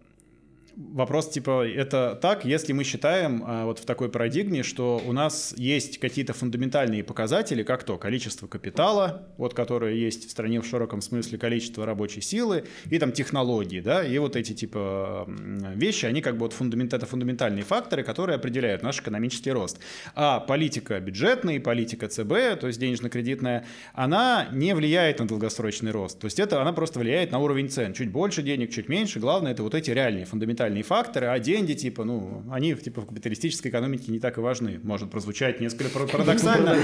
вопрос типа это так, если мы считаем а, вот в такой парадигме, что у нас есть какие-то фундаментальные показатели, как то количество капитала, вот которое есть в стране в широком смысле, количество рабочей силы и там технологии, да, и вот эти типа вещи, они как бы вот фундамент, это фундаментальные факторы, которые определяют наш экономический рост. А политика бюджетная и политика ЦБ, то есть денежно-кредитная, она не влияет на долгосрочный рост. То есть это она просто влияет на уровень цен. Чуть больше денег, чуть меньше. Главное, это вот эти реальные фундаментальные факторы. А деньги, типа, ну, они типа в капиталистической экономике не так и важны. Может прозвучать несколько пар- парадоксально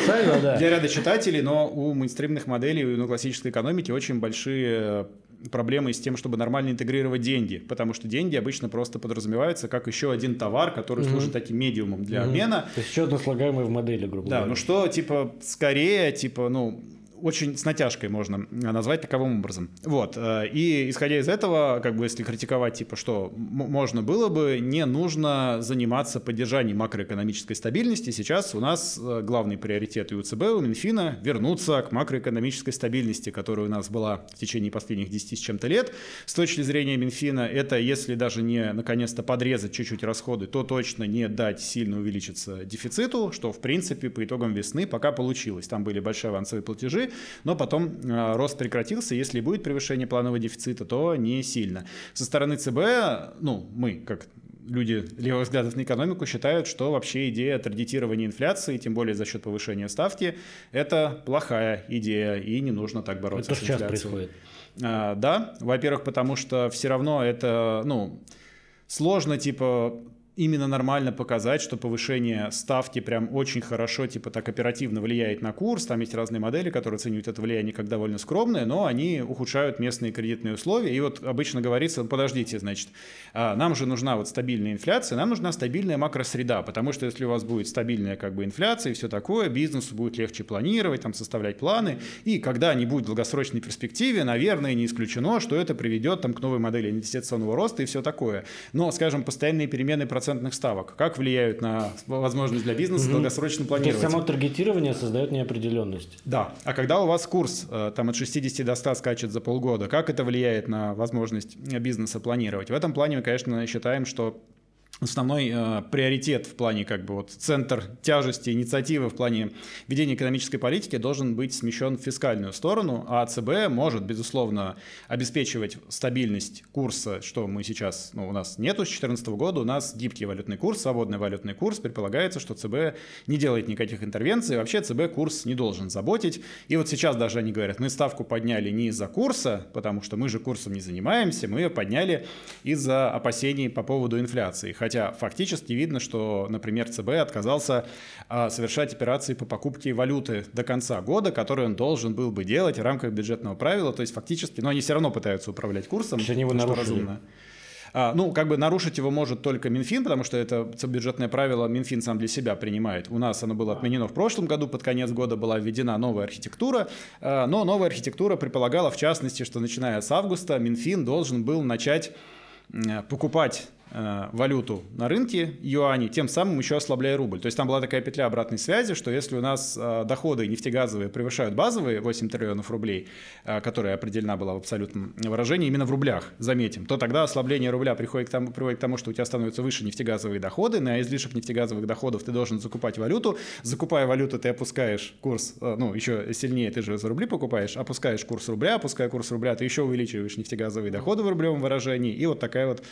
для ряда читателей, но у мейнстримных моделей, ну, классической экономики очень большие проблемой с тем, чтобы нормально интегрировать деньги, потому что деньги обычно просто подразумеваются как еще один товар, который mm-hmm. служит таким медиумом для mm-hmm. обмена. То есть еще одно слагаемое в модели, грубо да, говоря. Да, ну что, типа, скорее, типа, ну, очень с натяжкой можно назвать таковым образом. Вот. Э, и исходя из этого, как бы если критиковать, типа, что можно было бы, не нужно заниматься поддержанием макроэкономической стабильности. Сейчас у нас э, главный приоритет и у ЦБ, и у Минфина вернуться к макроэкономической стабильности, которая у нас была в течение последних 10 с чем-то лет. С точки зрения Минфина, это если даже не наконец-то подрезать чуть-чуть расходы, то точно не дать сильно увеличиться дефициту, что в принципе по итогам весны пока получилось. Там были большие авансовые платежи, но потом э, рост прекратился. Если будет превышение планового дефицита, то не сильно. Со стороны ЦБ, ну, мы, как люди левых взглядов на экономику считают, что вообще идея традитирования инфляции, тем более за счет повышения ставки, это плохая идея, и не нужно так бороться это с инфляцией. сейчас происходит. А, да, во-первых, потому что все равно это, ну, сложно, типа, именно нормально показать, что повышение ставки прям очень хорошо, типа так оперативно влияет на курс. Там есть разные модели, которые оценивают это влияние как довольно скромное, но они ухудшают местные кредитные условия. И вот обычно говорится, подождите, значит, а, нам же нужна вот стабильная инфляция, нам нужна стабильная макросреда, потому что если у вас будет стабильная как бы инфляция и все такое, бизнесу будет легче планировать, там составлять планы, и когда не будет в долгосрочной перспективе, наверное, не исключено, что это приведет там к новой модели инвестиционного роста и все такое. Но, скажем, постоянные перемены процентов процентных ставок. Как влияют на возможность для бизнеса угу. долгосрочно планировать? То есть само таргетирование создает неопределенность. Да. А когда у вас курс э, там от 60 до 100 скачет за полгода, как это влияет на возможность бизнеса планировать? В этом плане мы, конечно, считаем, что основной э, приоритет в плане как бы вот центр тяжести инициативы в плане ведения экономической политики должен быть смещен в фискальную сторону, а ЦБ может безусловно обеспечивать стабильность курса, что мы сейчас ну, у нас нету с 2014 года, у нас гибкий валютный курс, свободный валютный курс, предполагается, что ЦБ не делает никаких интервенций, вообще ЦБ курс не должен заботить. И вот сейчас даже они говорят, мы ставку подняли не из-за курса, потому что мы же курсом не занимаемся, мы ее подняли из-за опасений по поводу инфляции Хотя фактически видно, что, например, ЦБ отказался а, совершать операции по покупке валюты до конца года, которые он должен был бы делать в рамках бюджетного правила. То есть фактически, но они все равно пытаются управлять курсом. Что нарушили. разумно. А, ну, как бы нарушить его может только Минфин, потому что это бюджетное правило Минфин сам для себя принимает. У нас оно было отменено в прошлом году, под конец года была введена новая архитектура, а, но новая архитектура предполагала, в частности, что начиная с августа Минфин должен был начать покупать валюту на рынке юани, тем самым еще ослабляя рубль. То есть там была такая петля обратной связи, что если у нас э, доходы нефтегазовые превышают базовые 8 триллионов рублей, э, которая определена была в абсолютном выражении, именно в рублях, заметим, то тогда ослабление рубля приходит к тому, приводит к тому, что у тебя становятся выше нефтегазовые доходы, на излишек нефтегазовых доходов ты должен закупать валюту, закупая валюту, ты опускаешь курс, ну, еще сильнее, ты же за рубли покупаешь, опускаешь курс рубля, опуская курс рубля, ты еще увеличиваешь нефтегазовые доходы в рублевом выражении, и вот такая вот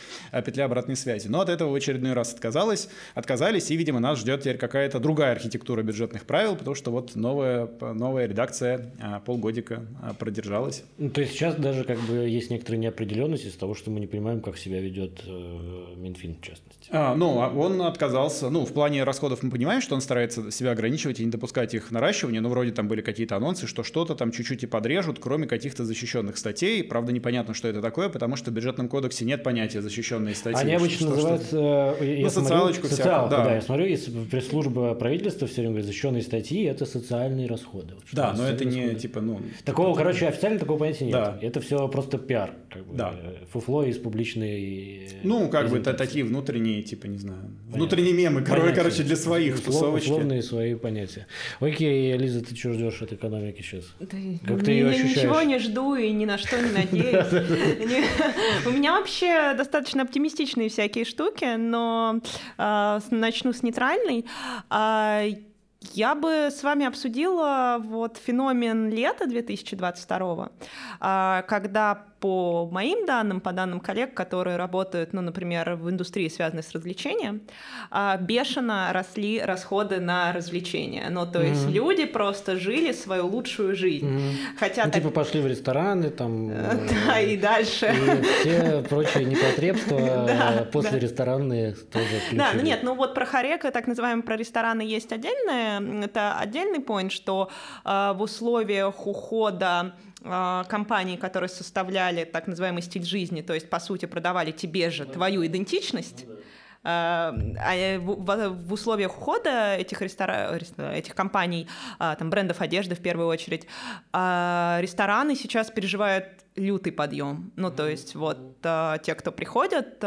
петля обратной обратной связи. Но от этого в очередной раз отказалась, отказались, и, видимо, нас ждет теперь какая-то другая архитектура бюджетных правил, потому что вот новая, новая редакция а, полгодика а, продержалась. Ну, то есть сейчас даже как бы есть некоторая неопределенность из-за того, что мы не понимаем, как себя ведет э, Минфин, в частности. А, ну, а он отказался, ну, в плане расходов мы понимаем, что он старается себя ограничивать и не допускать их наращивания, но вроде там были какие-то анонсы, что что-то там чуть-чуть и подрежут, кроме каких-то защищенных статей. Правда, непонятно, что это такое, потому что в бюджетном кодексе нет понятия защищенные статьи. Они обычно что, называется... Что... Я ну, социалочку смотрю, социалку, да. да. Я смотрю, если пресс-служба правительства все время говорит, защищенные статьи – это социальные расходы. Вот, да, но это не, типа, ну... Такого, типа, короче, официально такого понятия нет. Да. Это все просто пиар. Как бы, да. Фуфло из публичной... Ну, как бы, это такие внутренние, типа, не знаю, Понятно. внутренние мемы, понятия. короче, для своих Услов, тусовочки. Условные свои понятия. Окей, Лиза, ты что ждешь от экономики сейчас? Да, как ты ее ощущаешь? ничего не жду и ни на что не надеюсь. У меня вообще достаточно оптимистичные всякие штуки, но э, начну с нейтральной. Э, я бы с вами обсудила вот феномен лета 2022, э, когда по моим данным, по данным коллег, которые работают, ну, например, в индустрии, связанной с развлечением, а, бешено росли расходы на развлечения. Ну, то есть mm-hmm. люди просто жили свою лучшую жизнь. Mm-hmm. Хотя ну, так... типа пошли в рестораны, там... Да, и дальше. И все прочие непотребства после ресторанные тоже Да, ну нет, ну вот про Харека, так называемый, про рестораны есть отдельное, это отдельный point, что а, в условиях ухода компании, которые составляли так называемый стиль жизни, то есть, по сути, продавали тебе же твою идентичность, а в, условиях ухода этих, рестора... этих компаний, там, брендов одежды в первую очередь, рестораны сейчас переживают лютый подъем. Ну, то есть вот те, кто приходят,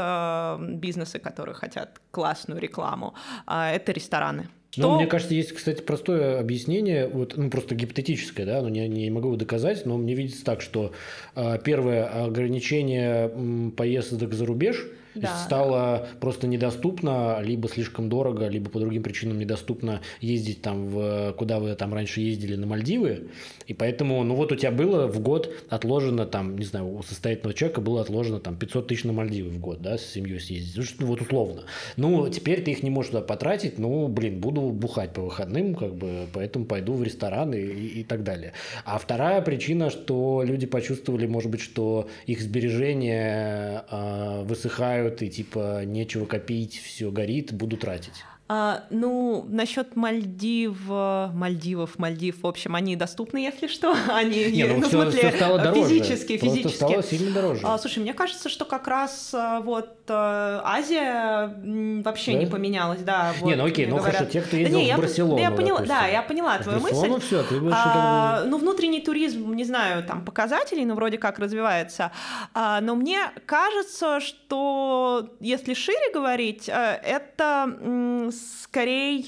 бизнесы, которые хотят классную рекламу, это рестораны. Что... Ну, мне кажется, есть, кстати, простое объяснение, вот, ну, просто гипотетическое, да, но не, не могу доказать, но мне видится так, что э, первое ограничение поездок за рубеж – да. стало просто недоступно, либо слишком дорого, либо по другим причинам недоступно ездить там, в, куда вы там раньше ездили, на Мальдивы. И поэтому, ну вот у тебя было в год отложено там, не знаю, у состоятельного человека было отложено там 500 тысяч на Мальдивы в год, да, с семьей съездить. Ну, вот условно. Ну, теперь ты их не можешь туда потратить, ну, блин, буду бухать по выходным, как бы, поэтому пойду в ресторан и, и, и так далее. А вторая причина, что люди почувствовали, может быть, что их сбережения э, высыхают умирают, и типа нечего копить, все горит, буду тратить. А, ну, насчет Мальдив, Мальдивов, Мальдив, в общем, они доступны, если что. Они, Не, ну, ну, все, в смысле, все стало дороже. физически, Просто физически. стало сильно дороже. А, слушай, мне кажется, что как раз а, вот а, Азия вообще да? не поменялась, да. Вот, не, ну окей, ну хорошо, те, кто ездил да, не, в Барселону, я, поняла, Да, я поняла а твою мысль. Ну все, ты больше а, Ну, внутренний туризм, не знаю, там, показателей, но вроде как развивается. А, но мне кажется, что если шире говорить, а, это скорее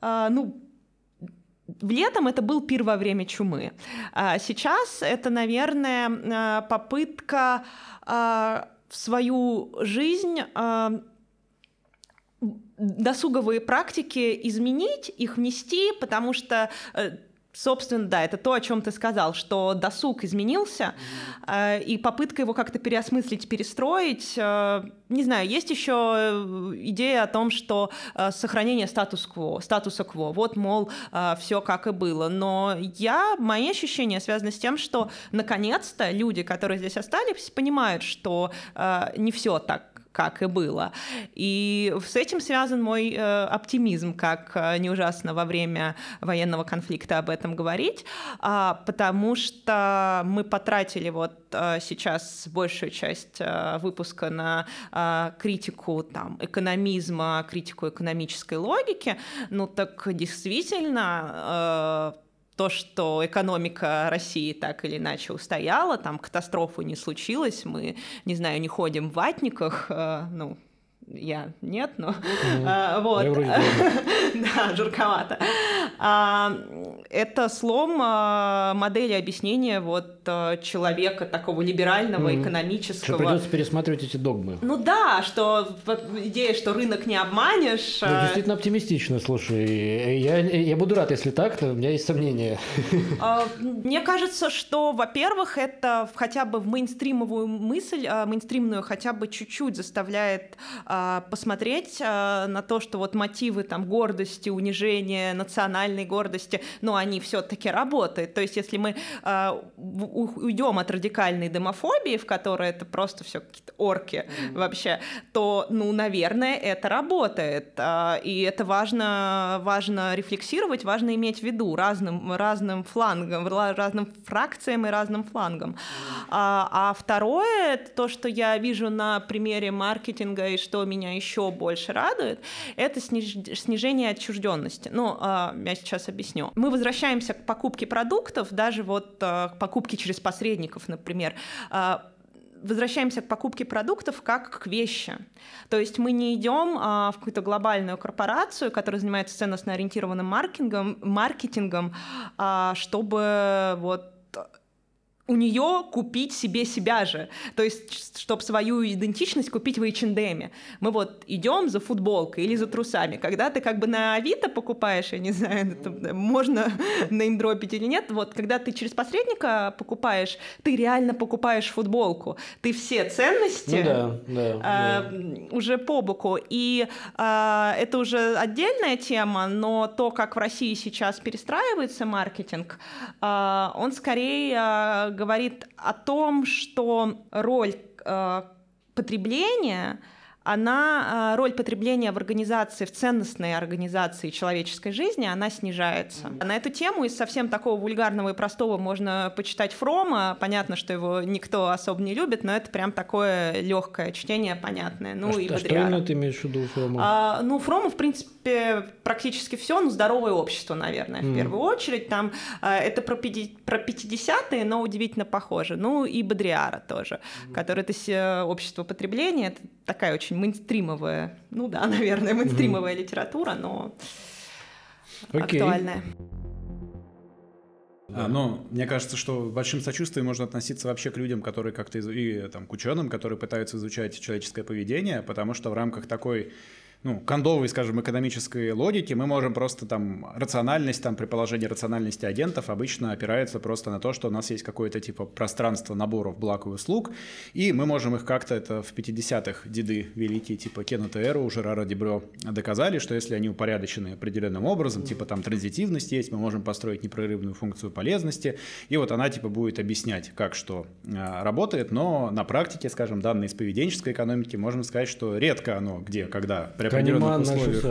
а, ну, летом это был пир во время чумы. А сейчас это, наверное, а, попытка свою жизнь досуговые практики изменить, их внести, потому что э, Собственно, да, это то, о чем ты сказал, что досуг изменился, э, и попытка его как-то переосмыслить, перестроить. Э, не знаю, есть еще э, идея о том, что э, сохранение статус-кво, статуса кво, вот, мол, э, все как и было. Но я, мои ощущения связаны с тем, что наконец-то люди, которые здесь остались, понимают, что э, не все так как и было. И с этим связан мой э, оптимизм, как э, не ужасно во время военного конфликта об этом говорить, э, потому что мы потратили вот э, сейчас большую часть э, выпуска на э, критику там, экономизма, критику экономической логики, ну так действительно э, то, что экономика России так или иначе устояла, там катастрофы не случилось, мы, не знаю, не ходим в ватниках, э, ну, я нет, но mm-hmm. вот. да, жирковато. А, это слом а, модели объяснения вот а, человека такого либерального, mm-hmm. экономического. Что придется пересматривать эти догмы. Ну да, что идея, что рынок не обманешь. Ну, действительно оптимистично, слушай. Я, я буду рад, если так, то у меня есть сомнения. Мне кажется, что, во-первых, это хотя бы в мейнстримовую мысль, мейнстримную хотя бы чуть-чуть заставляет посмотреть на то, что вот мотивы там гордости, унижения, национальной гордости, но они все-таки работают. То есть, если мы э, уйдем от радикальной демофобии, в которой это просто все какие-то орки mm-hmm. вообще, то, ну, наверное, это работает. И это важно, важно рефлексировать, важно иметь в виду разным, разным флангом, разным фракциям и разным флангам. Mm-hmm. А, а второе, то, что я вижу на примере маркетинга и что меня еще больше радует, это сниж, снижение отчужденности. Ну, э, я сейчас объясню. Мы возвращаемся к покупке продуктов, даже вот э, к покупке через посредников, например, э, возвращаемся к покупке продуктов как к вещи. То есть мы не идем а, в какую-то глобальную корпорацию, которая занимается ценностно ориентированным маркетингом, маркетингом а, чтобы вот у нее купить себе себя же. То есть, чтобы свою идентичность купить в H&M. Мы вот идем за футболкой или за трусами. Когда ты как бы на Авито покупаешь, я не знаю, это, можно неймдропить или нет, вот когда ты через посредника покупаешь, ты реально покупаешь футболку. Ты все ценности ну, да, да, а, да. уже по боку. И а, это уже отдельная тема, но то, как в России сейчас перестраивается маркетинг, а, он скорее а, говорит о том, что роль э, потребления она, а, роль потребления в организации, в ценностной организации человеческой жизни, она снижается. На эту тему из совсем такого вульгарного и простого можно почитать Фрома. Понятно, что его никто особо не любит, но это прям такое легкое чтение, понятное. Ну а и что, а что именно ты имеешь в виду Фрома? А, ну, Фрома, в принципе, практически все, ну, здоровое общество, наверное, в mm. первую очередь. Там а, это про, про 50-е, но удивительно похоже. Ну и Бодриара тоже, mm. который это общество потребления. Это такая очень мейнстримовая, ну да, наверное, мейнстримовая mm-hmm. литература, но okay. актуальная. А, но мне кажется, что большим сочувствием можно относиться вообще к людям, которые как-то и там, к ученым, которые пытаются изучать человеческое поведение, потому что в рамках такой ну, кондовой, скажем, экономической логики мы можем просто там рациональность, там при положении рациональности агентов обычно опирается просто на то, что у нас есть какое-то типа пространство наборов благ и услуг, и мы можем их как-то, это в 50-х деды великие, типа Кеннета Эру, Жерара Дебрё, доказали, что если они упорядочены определенным образом, типа там транзитивность есть, мы можем построить непрерывную функцию полезности, и вот она типа будет объяснять, как что а, работает, но на практике, скажем, данные из поведенческой экономики, можем сказать, что редко оно где, когда определенных условиях.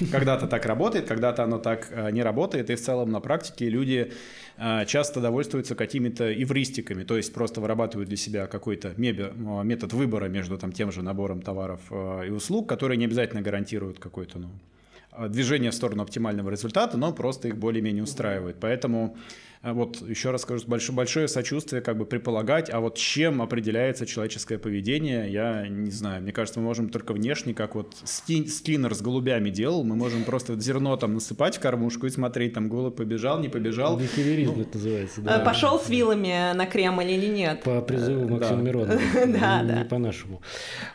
Да? Когда-то так работает, когда-то оно так э, не работает, и в целом на практике люди э, часто довольствуются какими-то эвристиками, то есть просто вырабатывают для себя какой-то э, метод выбора между там, тем же набором товаров и услуг, которые не обязательно гарантируют какой-то ну, движение в сторону оптимального результата, но просто их более-менее устраивает. Поэтому вот еще раз скажу, большое, большое сочувствие как бы предполагать, а вот чем определяется человеческое поведение, я не знаю. Мне кажется, мы можем только внешне, как вот Скиннер с голубями делал, мы можем просто зерно там насыпать в кормушку и смотреть, там голубь побежал, не побежал. Бихеверизм ну, это называется, да. Пошел с вилами на Кремль или нет? По призыву Максима да. Миронова. Да, да. Не по-нашему.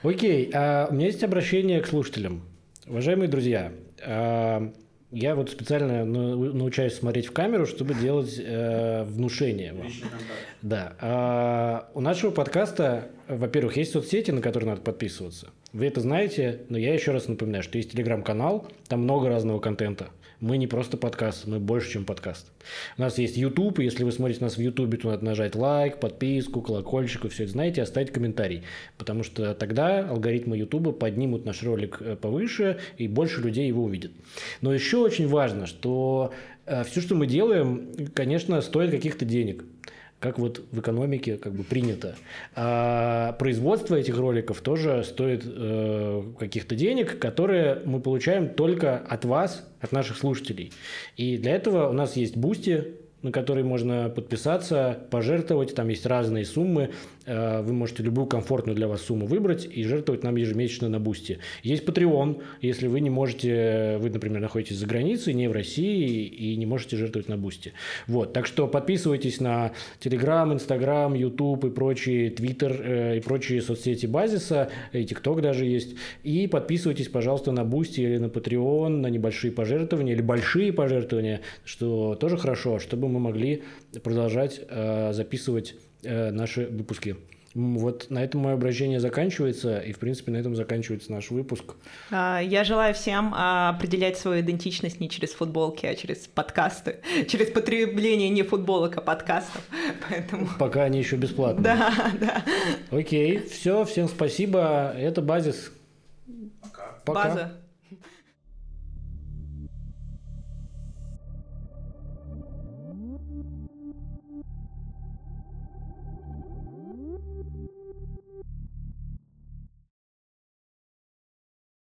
Окей, а у меня есть обращение к слушателям. Уважаемые друзья, а, я вот специально научаюсь смотреть в камеру, чтобы делать э, внушение. Вам. Да. А, у нашего подкаста, во-первых, есть соцсети, на которые надо подписываться. Вы это знаете, но я еще раз напоминаю, что есть телеграм-канал, там много разного контента. Мы не просто подкаст, мы больше, чем подкаст. У нас есть YouTube, и если вы смотрите нас в YouTube, то надо нажать лайк, подписку, колокольчик, и все это знаете, оставить комментарий. Потому что тогда алгоритмы YouTube поднимут наш ролик э, повыше, и больше людей его увидят. Но еще очень важно, что э, все, что мы делаем, конечно, стоит каких-то денег как вот в экономике как бы принято. А производство этих роликов тоже стоит э, каких-то денег, которые мы получаем только от вас, от наших слушателей. И для этого у нас есть Boosty, на который можно подписаться, пожертвовать. Там есть разные суммы. Э, вы можете любую комфортную для вас сумму выбрать и жертвовать нам ежемесячно на Boosty. Есть Patreon, если вы не можете, вы, например, находитесь за границей, не в России и не можете жертвовать на Boosty. Вот, так что подписывайтесь на Telegram, Instagram, YouTube и прочие, Twitter э, и прочие соцсети базиса, и TikTok даже есть. И подписывайтесь, пожалуйста, на бусте или на Patreon, на небольшие пожертвования или большие пожертвования, что тоже хорошо, чтобы мы могли продолжать э, записывать э, наши выпуски. Вот на этом мое обращение заканчивается, и, в принципе, на этом заканчивается наш выпуск. А, я желаю всем а, определять свою идентичность не через футболки, а через подкасты, через потребление не футболок, а подкастов. Поэтому... Пока они еще бесплатные. Да, да. Окей, все, всем спасибо. Это Базис. Пока. Пока. База.